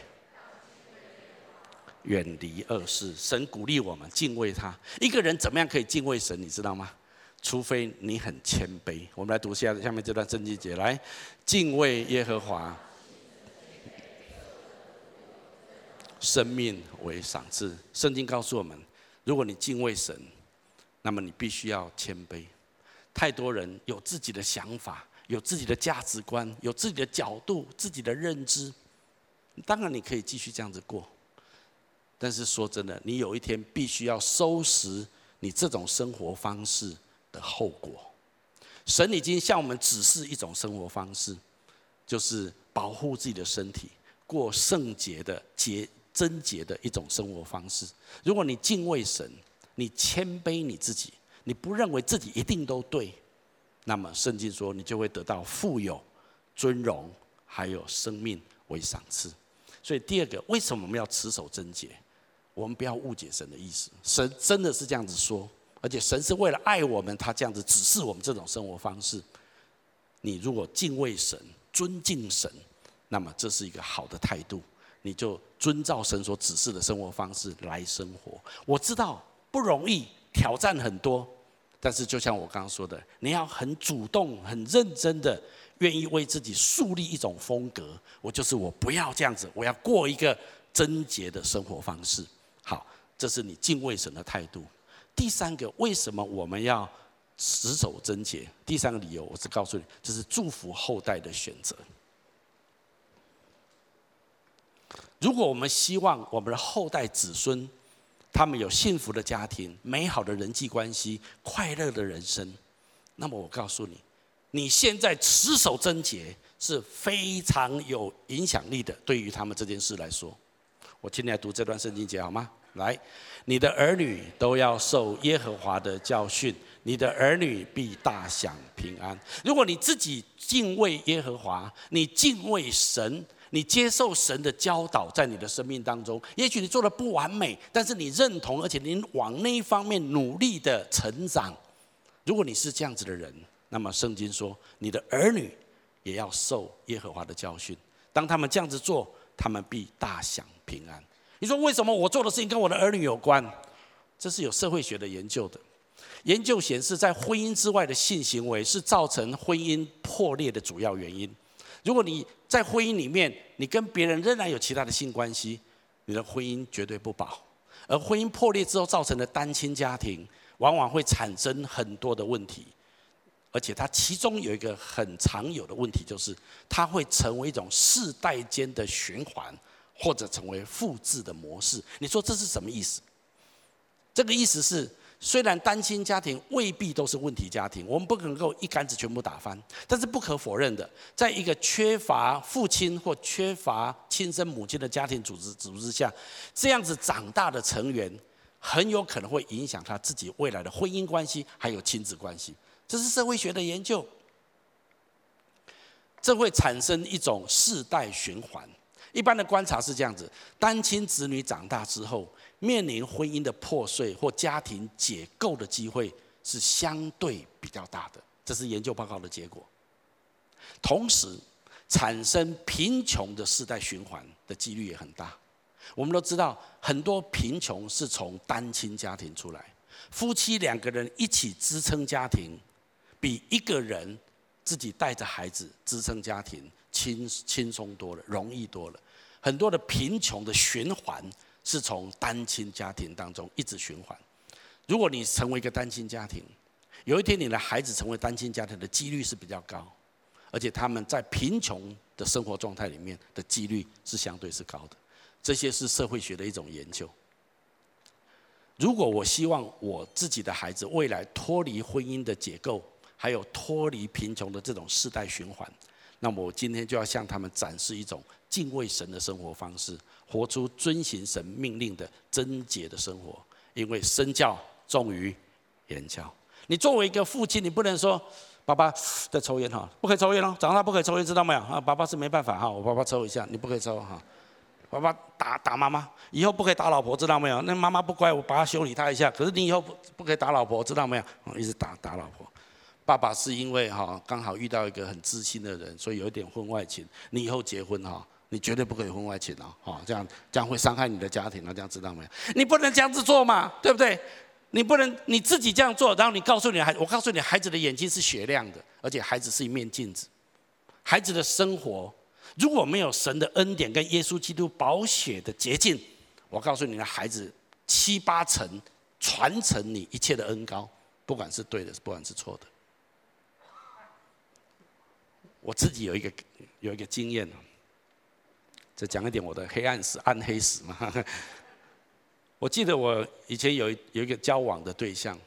远离恶事。神鼓励我们敬畏他。一个人怎么样可以敬畏神？你知道吗？除非你很谦卑。我们来读下下面这段圣经节，来，敬畏耶和华，生命为赏赐。圣经告诉我们，如果你敬畏神。那么你必须要谦卑。太多人有自己的想法，有自己的价值观，有自己的角度、自己的认知。当然你可以继续这样子过，但是说真的，你有一天必须要收拾你这种生活方式的后果。神已经向我们指示一种生活方式，就是保护自己的身体，过圣洁的洁贞洁的一种生活方式。如果你敬畏神，你谦卑你自己，你不认为自己一定都对，那么圣经说你就会得到富有、尊荣，还有生命为赏赐。所以第二个，为什么我们要持守贞洁？我们不要误解神的意思，神真的是这样子说，而且神是为了爱我们，他这样子指示我们这种生活方式。你如果敬畏神、尊敬神，那么这是一个好的态度，你就遵照神所指示的生活方式来生活。我知道。不容易，挑战很多，但是就像我刚刚说的，你要很主动、很认真的，愿意为自己树立一种风格。我就是我，不要这样子，我要过一个贞洁的生活方式。好，这是你敬畏神的态度。第三个，为什么我们要持守贞洁？第三个理由，我是告诉你，这是祝福后代的选择。如果我们希望我们的后代子孙，他们有幸福的家庭、美好的人际关系、快乐的人生。那么我告诉你，你现在持守贞洁是非常有影响力的。对于他们这件事来说，我今天来读这段圣经节好吗？来，你的儿女都要受耶和华的教训，你的儿女必大享平安。如果你自己敬畏耶和华，你敬畏神。你接受神的教导，在你的生命当中，也许你做的不完美，但是你认同，而且你往那一方面努力的成长。如果你是这样子的人，那么圣经说，你的儿女也要受耶和华的教训。当他们这样子做，他们必大享平安。你说为什么我做的事情跟我的儿女有关？这是有社会学的研究的。研究显示，在婚姻之外的性行为是造成婚姻破裂的主要原因。如果你在婚姻里面，你跟别人仍然有其他的性关系，你的婚姻绝对不保。而婚姻破裂之后造成的单亲家庭，往往会产生很多的问题，而且它其中有一个很常有的问题，就是它会成为一种世代间的循环，或者成为复制的模式。你说这是什么意思？这个意思是。虽然单亲家庭未必都是问题家庭，我们不能够一竿子全部打翻。但是不可否认的，在一个缺乏父亲或缺乏亲生母亲的家庭组织组织下，这样子长大的成员，很有可能会影响他自己未来的婚姻关系，还有亲子关系。这是社会学的研究，这会产生一种世代循环。一般的观察是这样子：单亲子女长大之后，面临婚姻的破碎或家庭解构的机会是相对比较大的，这是研究报告的结果。同时，产生贫穷的世代循环的几率也很大。我们都知道，很多贫穷是从单亲家庭出来，夫妻两个人一起支撑家庭，比一个人自己带着孩子支撑家庭，轻轻松多了，容易多了。很多的贫穷的循环是从单亲家庭当中一直循环。如果你成为一个单亲家庭，有一天你的孩子成为单亲家庭的几率是比较高，而且他们在贫穷的生活状态里面的几率是相对是高的。这些是社会学的一种研究。如果我希望我自己的孩子未来脱离婚姻的结构，还有脱离贫穷的这种世代循环，那么我今天就要向他们展示一种敬畏神的生活方式，活出遵行神命令的贞洁的生活。因为身教重于言教。你作为一个父亲，你不能说爸爸在抽烟哈，不可以抽烟哦，长大不可以抽烟，知道没有？啊，爸爸是没办法哈，我爸爸抽一下，你不可以抽哈。爸爸打打妈妈，以后不可以打老婆，知道没有？那妈妈不乖，我把她修理她一下。可是你以后不不可以打老婆，知道没有？一直打打老婆。爸爸是因为哈刚好遇到一个很知心的人，所以有一点婚外情。你以后结婚哈，你绝对不可以婚外情哦，哈，这样这样会伤害你的家庭啊，这样知道没有？你不能这样子做嘛，对不对？你不能你自己这样做，然后你告诉你孩，我告诉你，孩子的眼睛是雪亮的，而且孩子是一面镜子，孩子的生活。如果没有神的恩典跟耶稣基督宝血的洁净，我告诉你的孩子，七八成传承你一切的恩膏，不管是对的，不管是错的。我自己有一个有一个经验，再讲一点我的黑暗史、暗黑史嘛。我记得我以前有有一个交往的对象，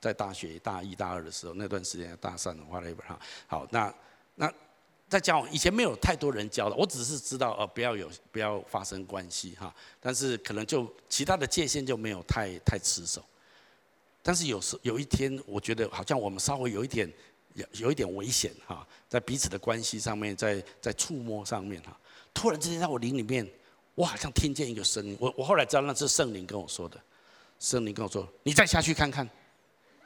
在大学大一、大二的时候，那段时间大三的话，那本哈，好，那那。在交往以前没有太多人教的，我只是知道呃不要有不要发生关系哈，但是可能就其他的界限就没有太太持守。但是有时有一天，我觉得好像我们稍微有一点有有一点危险哈，在彼此的关系上面，在在触摸上面哈，突然之间在我灵里面，我好像听见一个声音，我我后来知道那是圣灵跟我说的，圣灵跟我说，你再下去看看，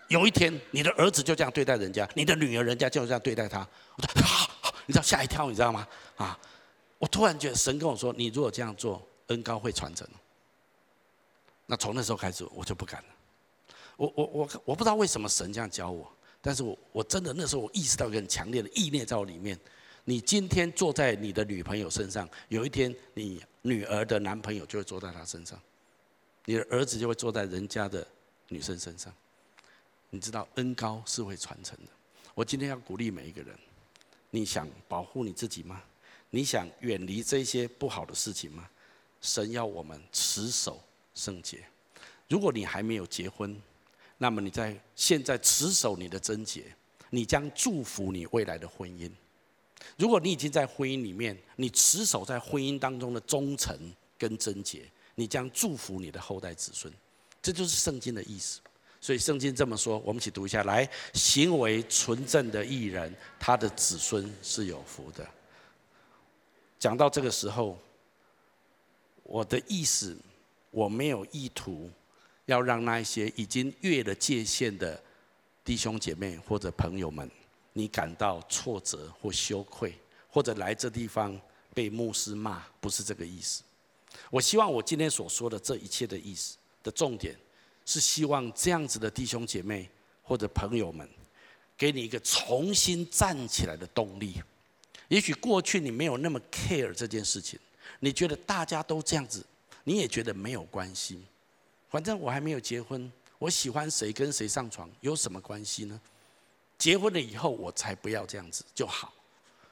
有一天你的儿子就这样对待人家，你的女儿人家就这样对待他。我说啊。你知道吓一跳，你知道吗？啊！我突然觉得神跟我说：“你如果这样做，恩高会传承。”那从那时候开始，我就不敢了。我我我我不知道为什么神这样教我，但是我我真的那时候我意识到一个很强烈的意念在我里面：你今天坐在你的女朋友身上，有一天你女儿的男朋友就会坐在她身上，你的儿子就会坐在人家的女生身上。你知道恩高是会传承的。我今天要鼓励每一个人。你想保护你自己吗？你想远离这些不好的事情吗？神要我们持守圣洁。如果你还没有结婚，那么你在现在持守你的贞洁，你将祝福你未来的婚姻。如果你已经在婚姻里面，你持守在婚姻当中的忠诚跟贞洁，你将祝福你的后代子孙。这就是圣经的意思。所以圣经这么说，我们一起读一下来：行为纯正的义人，他的子孙是有福的。讲到这个时候，我的意思，我没有意图要让那一些已经越了界限的弟兄姐妹或者朋友们，你感到挫折或羞愧，或者来这地方被牧师骂，不是这个意思。我希望我今天所说的这一切的意思的重点。是希望这样子的弟兄姐妹或者朋友们，给你一个重新站起来的动力。也许过去你没有那么 care 这件事情，你觉得大家都这样子，你也觉得没有关系。反正我还没有结婚，我喜欢谁跟谁上床有什么关系呢？结婚了以后我才不要这样子就好。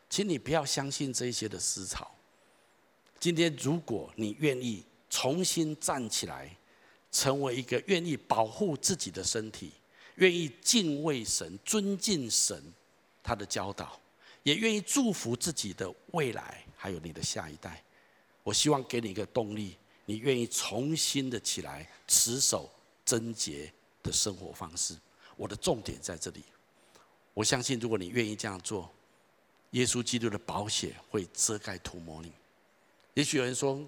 请你不要相信这些的思潮。今天如果你愿意重新站起来。成为一个愿意保护自己的身体、愿意敬畏神、尊敬神他的教导，也愿意祝福自己的未来，还有你的下一代。我希望给你一个动力，你愿意重新的起来，持守贞洁的生活方式。我的重点在这里。我相信，如果你愿意这样做，耶稣基督的宝血会遮盖涂抹你。也许有人说，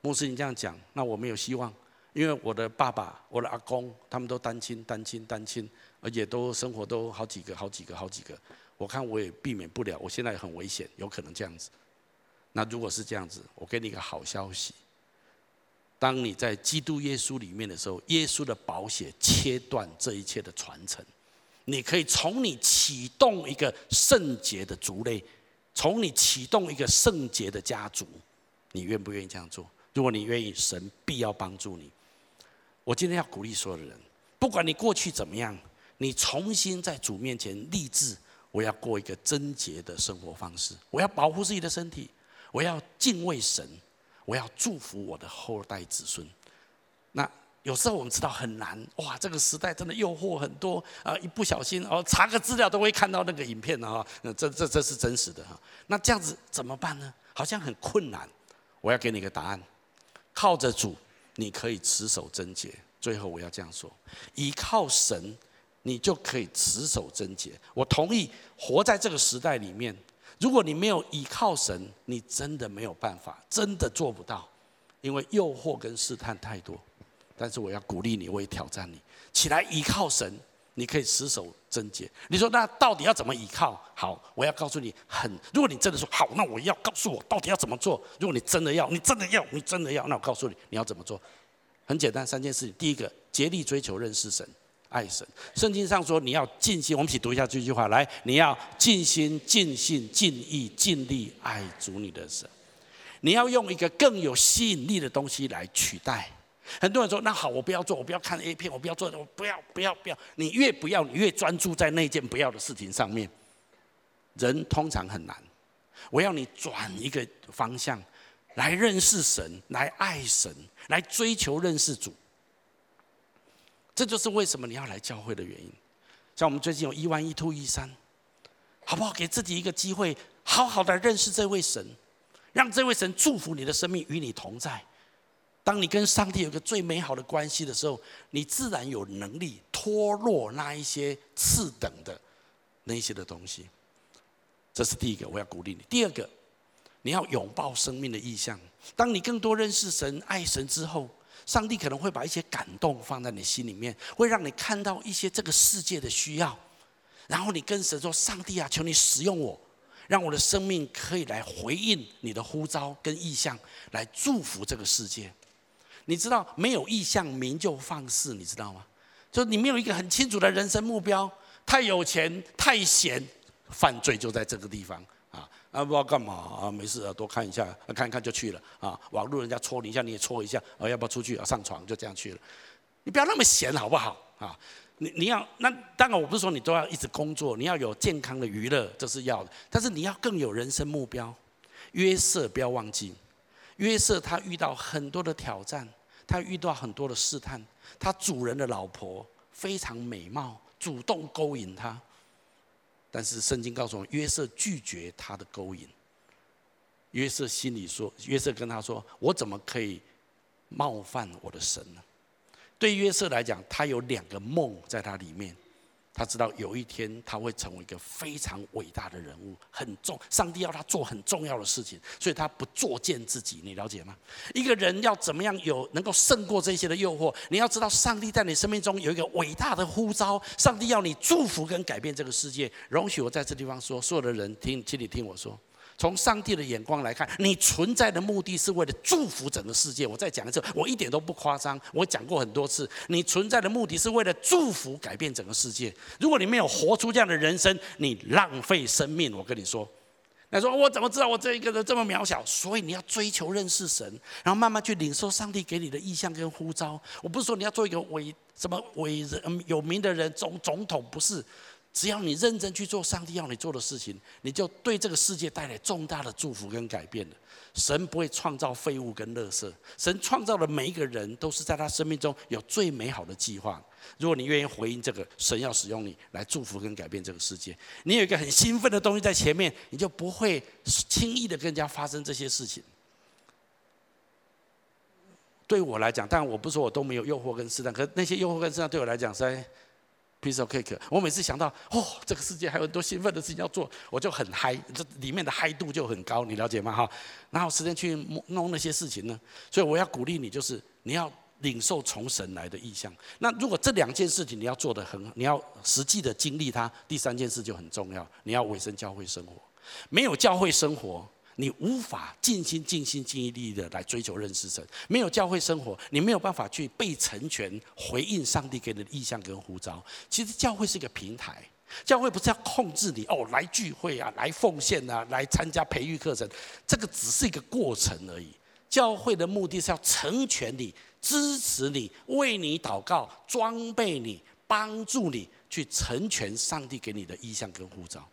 牧师你这样讲，那我没有希望。因为我的爸爸、我的阿公，他们都单亲、单亲、单亲，而且都生活都好几个、好几个、好几个。我看我也避免不了，我现在很危险，有可能这样子。那如果是这样子，我给你一个好消息：当你在基督耶稣里面的时候，耶稣的宝血切断这一切的传承，你可以从你启动一个圣洁的族类，从你启动一个圣洁的家族，你愿不愿意这样做？如果你愿意，神必要帮助你。我今天要鼓励所有的人，不管你过去怎么样，你重新在主面前立志，我要过一个贞洁的生活方式，我要保护自己的身体，我要敬畏神，我要祝福我的后代子孙。那有时候我们知道很难，哇，这个时代真的诱惑很多啊！一不小心哦，查个资料都会看到那个影片啊，那这这这是真实的哈。那这样子怎么办呢？好像很困难。我要给你一个答案，靠着主。你可以持守贞洁。最后我要这样说：依靠神，你就可以持守贞洁。我同意，活在这个时代里面，如果你没有依靠神，你真的没有办法，真的做不到，因为诱惑跟试探太多。但是我要鼓励你，我也挑战你，起来依靠神，你可以持守贞洁。你说那到底要怎么依靠？好，我要告诉你，很，如果你真的说好，那我要告诉我到底要怎么做。如果你真的要，你真的要，你真的要，那我告诉你，你要怎么做？很简单，三件事情。第一个，竭力追求认识神、爱神。圣经上说，你要尽心。我们一起读一下这句话，来，你要尽心、尽心、尽意、尽力爱主你的神。你要用一个更有吸引力的东西来取代。很多人说：“那好，我不要做，我不要看 A 片，我不要做，我不要，不要，不要。”你越不要，你越专注在那件不要的事情上面。人通常很难。我要你转一个方向，来认识神，来爱神，来追求认识主。这就是为什么你要来教会的原因。像我们最近有一万一二一三，好不好？给自己一个机会，好好的认识这位神，让这位神祝福你的生命，与你同在。当你跟上帝有个最美好的关系的时候，你自然有能力脱落那一些次等的那些的东西。这是第一个，我要鼓励你。第二个，你要拥抱生命的意向。当你更多认识神、爱神之后，上帝可能会把一些感动放在你心里面，会让你看到一些这个世界的需要，然后你跟神说：“上帝啊，求你使用我。”让我的生命可以来回应你的呼召跟意向，来祝福这个世界。你知道没有意向，民就放肆，你知道吗？就你没有一个很清楚的人生目标，太有钱太闲，犯罪就在这个地方啊！啊，不知道干嘛啊？没事啊，多看一下，看一看就去了啊。网络人家戳你一下，你也戳一下啊。要不要出去啊？上床就这样去了。你不要那么闲好不好啊？你你要那当然我不是说你都要一直工作，你要有健康的娱乐，这是要的。但是你要更有人生目标。约瑟不要忘记，约瑟他遇到很多的挑战。他遇到很多的试探，他主人的老婆非常美貌，主动勾引他，但是圣经告诉我们，约瑟拒绝他的勾引。约瑟心里说：“约瑟跟他说，我怎么可以冒犯我的神呢？”对约瑟来讲，他有两个梦在他里面。他知道有一天他会成为一个非常伟大的人物，很重。上帝要他做很重要的事情，所以他不作践自己。你了解吗？一个人要怎么样有能够胜过这些的诱惑？你要知道，上帝在你生命中有一个伟大的呼召。上帝要你祝福跟改变这个世界。容许我在这地方说，所有的人听，请你听我说。从上帝的眼光来看，你存在的目的是为了祝福整个世界。我再讲一次，我一点都不夸张，我讲过很多次。你存在的目的是为了祝福、改变整个世界。如果你没有活出这样的人生，你浪费生命。我跟你说，那说我怎么知道我这一个人这么渺小？所以你要追求认识神，然后慢慢去领受上帝给你的意向跟呼召。我不是说你要做一个伟什么伟人、有名的人、总总统，不是。只要你认真去做上帝要你做的事情，你就对这个世界带来重大的祝福跟改变了。神不会创造废物跟垃圾，神创造的每一个人都是在他生命中有最美好的计划。如果你愿意回应这个，神要使用你来祝福跟改变这个世界。你有一个很兴奋的东西在前面，你就不会轻易的跟人家发生这些事情。对我来讲，当然我不说我都没有诱惑跟试探，可那些诱惑跟试探对我来讲是。Piece of cake，我每次想到哦，这个世界还有很多兴奋的事情要做，我就很嗨，这里面的嗨度就很高，你了解吗？哈，哪有时间去弄那些事情呢？所以我要鼓励你，就是你要领受从神来的意向。那如果这两件事情你要做得很，你要实际的经历它，第三件事就很重要，你要委身教会生活。没有教会生活，你无法尽心、尽心、尽意力的来追求认识神。没有教会生活，你没有办法去被成全，回应上帝给你的意向跟呼召。其实教会是一个平台，教会不是要控制你哦，来聚会啊，来奉献啊，来参加培育课程，这个只是一个过程而已。教会的目的是要成全你、支持你、为你祷告、装备你、帮助你去成全上帝给你的意向跟呼召。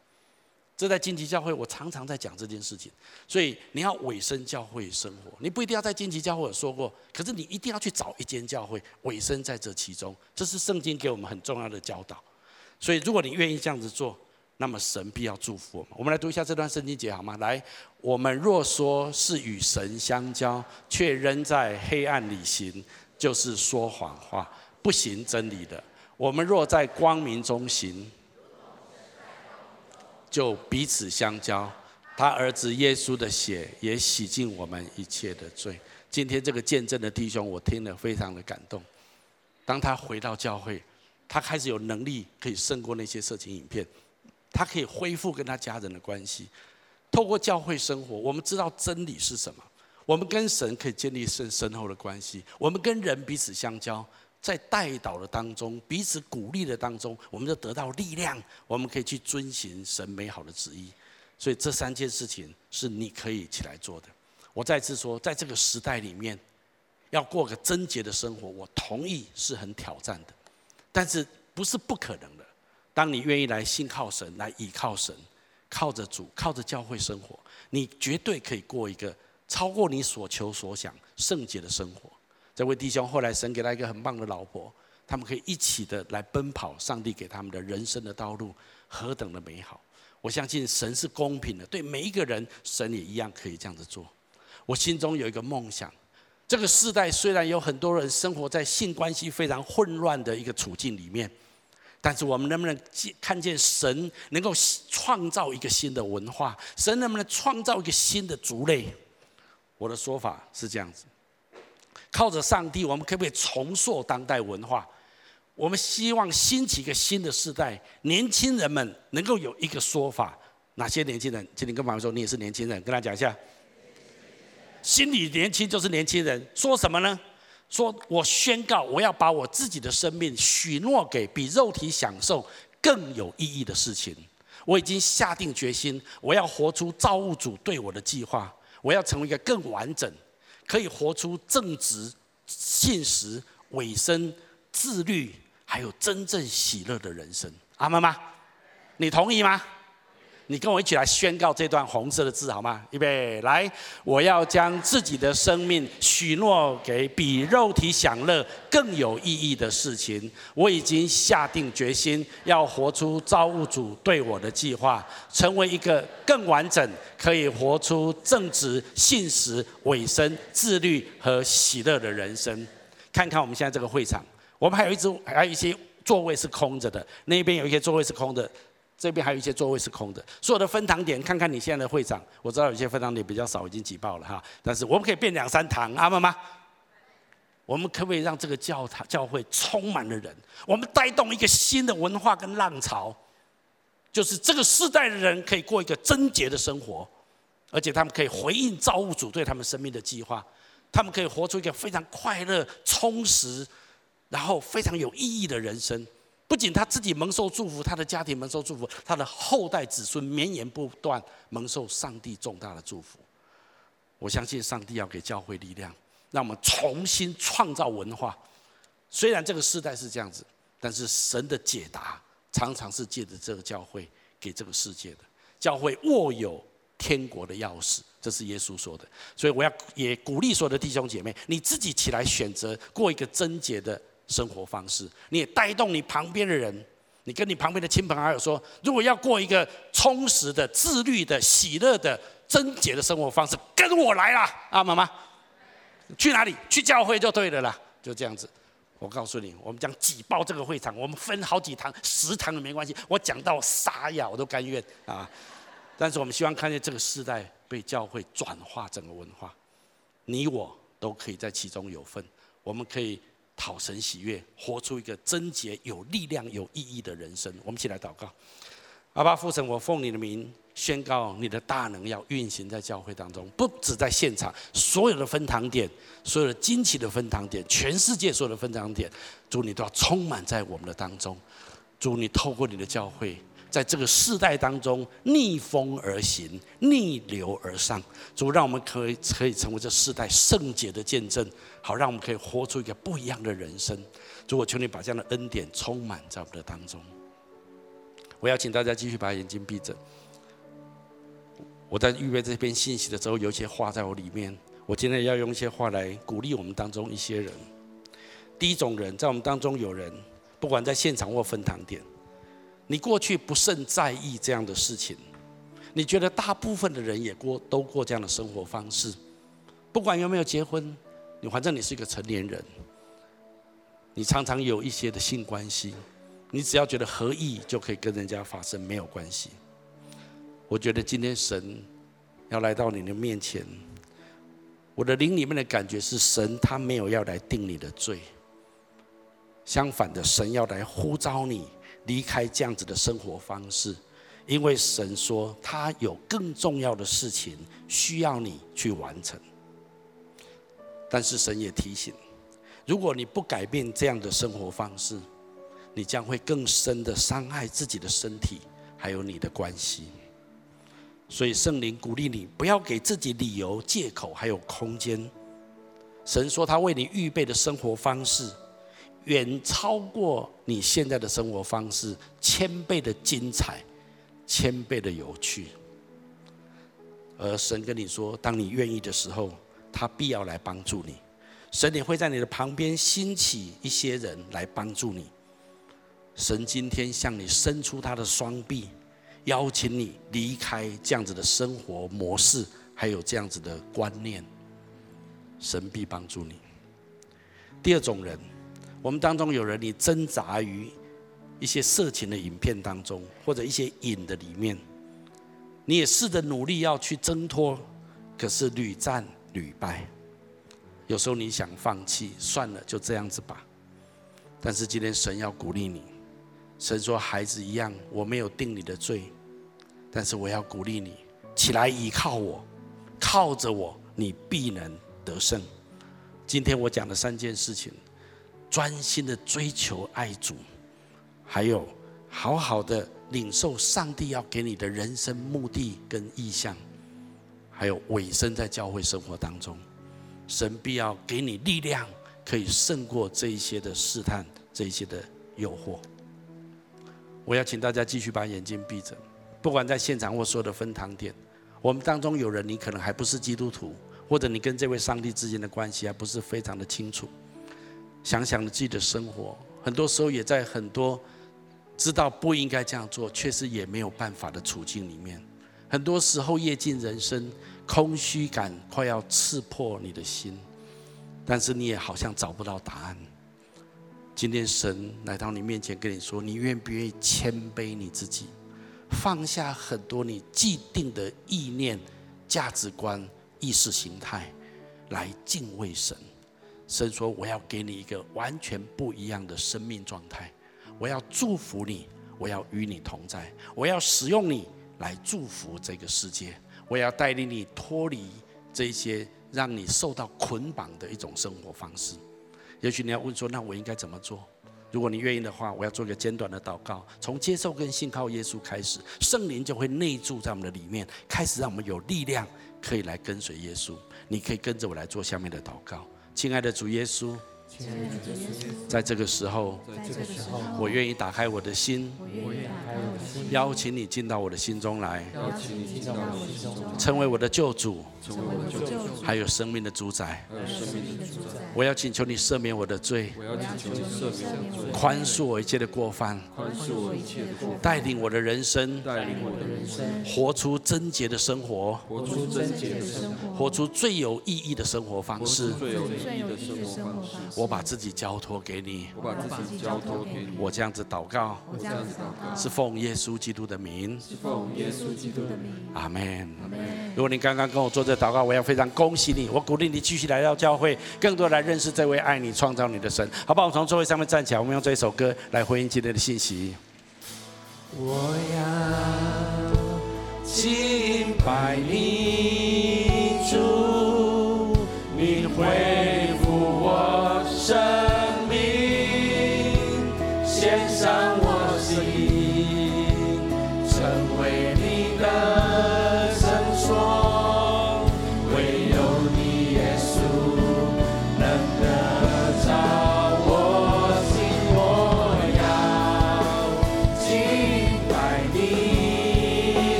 这在荆棘教会，我常常在讲这件事情。所以你要委身教会生活，你不一定要在荆棘教会有说过，可是你一定要去找一间教会委身在这其中。这是圣经给我们很重要的教导。所以如果你愿意这样子做，那么神必要祝福我们。我们来读一下这段圣经节好吗？来，我们若说是与神相交，却仍在黑暗里行，就是说谎话，不行真理的。我们若在光明中行。就彼此相交，他儿子耶稣的血也洗净我们一切的罪。今天这个见证的弟兄，我听了非常的感动。当他回到教会，他开始有能力可以胜过那些色情影片，他可以恢复跟他家人的关系。透过教会生活，我们知道真理是什么，我们跟神可以建立深深厚的关系，我们跟人彼此相交。在带导的当中，彼此鼓励的当中，我们就得到力量，我们可以去遵循神美好的旨意。所以这三件事情是你可以起来做的。我再次说，在这个时代里面，要过个贞洁的生活，我同意是很挑战的，但是不是不可能的。当你愿意来信靠神，来倚靠神，靠着主，靠着教会生活，你绝对可以过一个超过你所求所想圣洁的生活。这位弟兄后来神给他一个很棒的老婆，他们可以一起的来奔跑上帝给他们的人生的道路，何等的美好！我相信神是公平的，对每一个人，神也一样可以这样子做。我心中有一个梦想，这个世代虽然有很多人生活在性关系非常混乱的一个处境里面，但是我们能不能看见神能够创造一个新的文化？神能不能创造一个新的族类？我的说法是这样子。靠着上帝，我们可不可以重塑当代文化？我们希望兴起一个新的时代，年轻人们能够有一个说法。哪些年轻人？请你跟朋友说，你也是年轻人，跟他讲一下。心里年轻就是年轻人，说什么呢？说我宣告，我要把我自己的生命许诺给比肉体享受更有意义的事情。我已经下定决心，我要活出造物主对我的计划，我要成为一个更完整。可以活出正直、信实、委身、自律，还有真正喜乐的人生。阿妈妈？你同意吗？你跟我一起来宣告这段红色的字好吗？预备来！我要将自己的生命许诺给比肉体享乐更有意义的事情。我已经下定决心，要活出造物主对我的计划，成为一个更完整、可以活出正直、信实、委身、自律和喜乐的人生。看看我们现在这个会场，我们还有一支，还有一些座位是空着的，那边有一些座位是空的。这边还有一些座位是空的，所有的分堂点，看看你现在的会场，我知道有些分堂点比较少，已经挤爆了哈。但是我们可以变两三堂，阿妈吗？我们可不可以让这个教堂教会充满了人？我们带动一个新的文化跟浪潮，就是这个世代的人可以过一个贞洁的生活，而且他们可以回应造物主对他们生命的计划，他们可以活出一个非常快乐、充实，然后非常有意义的人生。不仅他自己蒙受祝福，他的家庭蒙受祝福，他的后代子孙绵延不断，蒙受上帝重大的祝福。我相信上帝要给教会力量，让我们重新创造文化。虽然这个时代是这样子，但是神的解答常常是借着这个教会给这个世界的。教会握有天国的钥匙，这是耶稣说的。所以我要也鼓励所有的弟兄姐妹，你自己起来选择过一个贞洁的。生活方式，你也带动你旁边的人，你跟你旁边的亲朋好友说：如果要过一个充实的、自律的、喜乐的、贞洁的生活方式，跟我来啦！啊，妈妈，去哪里？去教会就对了啦，就这样子。我告诉你，我们将挤爆这个会场，我们分好几堂、十堂都没关系。我讲到沙哑，我都甘愿啊。但是我们希望看见这个时代被教会转化整个文化，你我都可以在其中有份。我们可以。讨神喜悦，活出一个贞洁、有力量、有意义的人生。我们一起来祷告，阿爸父神，我奉你的名宣告，你的大能要运行在教会当中，不止在现场，所有的分堂点，所有的惊奇的分堂点，全世界所有的分堂点，主你都要充满在我们的当中。主你透过你的教会，在这个世代当中逆风而行，逆流而上。主让我们可以可以成为这世代圣洁的见证，好让我们可以活出一个不一样的人生。主我求你把这样的恩典充满在我们的当中。我要请大家继续把眼睛闭着。我在预备这篇信息的时候，有一些话在我里面。我今天要用一些话来鼓励我们当中一些人。第一种人，在我们当中有人，不管在现场或分堂点，你过去不甚在意这样的事情，你觉得大部分的人也过都过这样的生活方式，不管有没有结婚，你反正你是一个成年人，你常常有一些的性关系。你只要觉得合意，就可以跟人家发生没有关系。我觉得今天神要来到你的面前，我的灵里面的感觉是神他没有要来定你的罪，相反的，神要来呼召你离开这样子的生活方式，因为神说他有更重要的事情需要你去完成。但是神也提醒，如果你不改变这样的生活方式，你将会更深的伤害自己的身体，还有你的关系。所以圣灵鼓励你，不要给自己理由、借口，还有空间。神说他为你预备的生活方式，远超过你现在的生活方式，千倍的精彩，千倍的有趣。而神跟你说，当你愿意的时候，他必要来帮助你。神也会在你的旁边兴起一些人来帮助你。神今天向你伸出他的双臂，邀请你离开这样子的生活模式，还有这样子的观念。神必帮助你。第二种人，我们当中有人，你挣扎于一些色情的影片当中，或者一些瘾的里面，你也试着努力要去挣脱，可是屡战屡败。有时候你想放弃，算了，就这样子吧。但是今天神要鼓励你。神说：“孩子一样，我没有定你的罪，但是我要鼓励你起来依靠我，靠着我，你必能得胜。”今天我讲的三件事情：专心的追求爱主，还有好好的领受上帝要给你的人生目的跟意向，还有委身在教会生活当中，神必要给你力量，可以胜过这一些的试探，这一些的诱惑。我要请大家继续把眼睛闭着，不管在现场或所有的分堂点，我们当中有人，你可能还不是基督徒，或者你跟这位上帝之间的关系还不是非常的清楚。想想你自己的生活，很多时候也在很多知道不应该这样做，确实也没有办法的处境里面。很多时候夜尽人生，空虚感快要刺破你的心，但是你也好像找不到答案。今天神来到你面前，跟你说：“你愿不愿意谦卑你自己，放下很多你既定的意念、价值观、意识形态，来敬畏神？”神说：“我要给你一个完全不一样的生命状态，我要祝福你，我要与你同在，我要使用你来祝福这个世界，我要带领你脱离这些让你受到捆绑的一种生活方式。”也许你要问说：“那我应该怎么做？”如果你愿意的话，我要做一个简短的祷告。从接受跟信靠耶稣开始，圣灵就会内住在我们的里面，开始让我们有力量可以来跟随耶稣。你可以跟着我来做下面的祷告，亲爱的主耶稣。在这个时候，我愿意打开我的心，邀请你进到我的心中来，成为我的救主，还有生命的主宰。我要请求你赦免我的罪，宽恕我一切的过犯，带领我的人生，活出贞洁的生活，活出最有意义的生活方式。我把自己交托给你，我把自己交托给你。我这样子祷告，我这样子祷告，是奉耶稣基督的名，是奉耶稣基督的名。阿门。如果你刚刚跟我做这祷告，我要非常恭喜你，我鼓励你继续来到教会，更多来认识这位爱你、创造你的神。好不好？我们从座位上面站起来，我们用这一首歌来回应今天的信息。我要敬拜你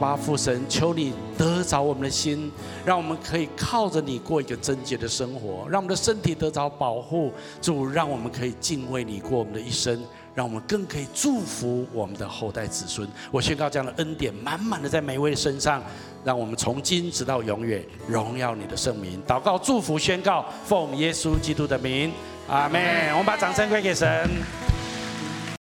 亲爱的阿爸父神，求你得着我们的心，让我们可以靠着你过一个贞洁的生活，让我们的身体得着保护。主，让我们可以敬畏你过我们的一生，让我们更可以祝福我们的后代子孙。我宣告这样的恩典满满的在每位身上，让我们从今直到永远荣耀你的圣名。祷告、祝福、宣告，奉耶稣基督的名，阿门。我们把掌声归给神。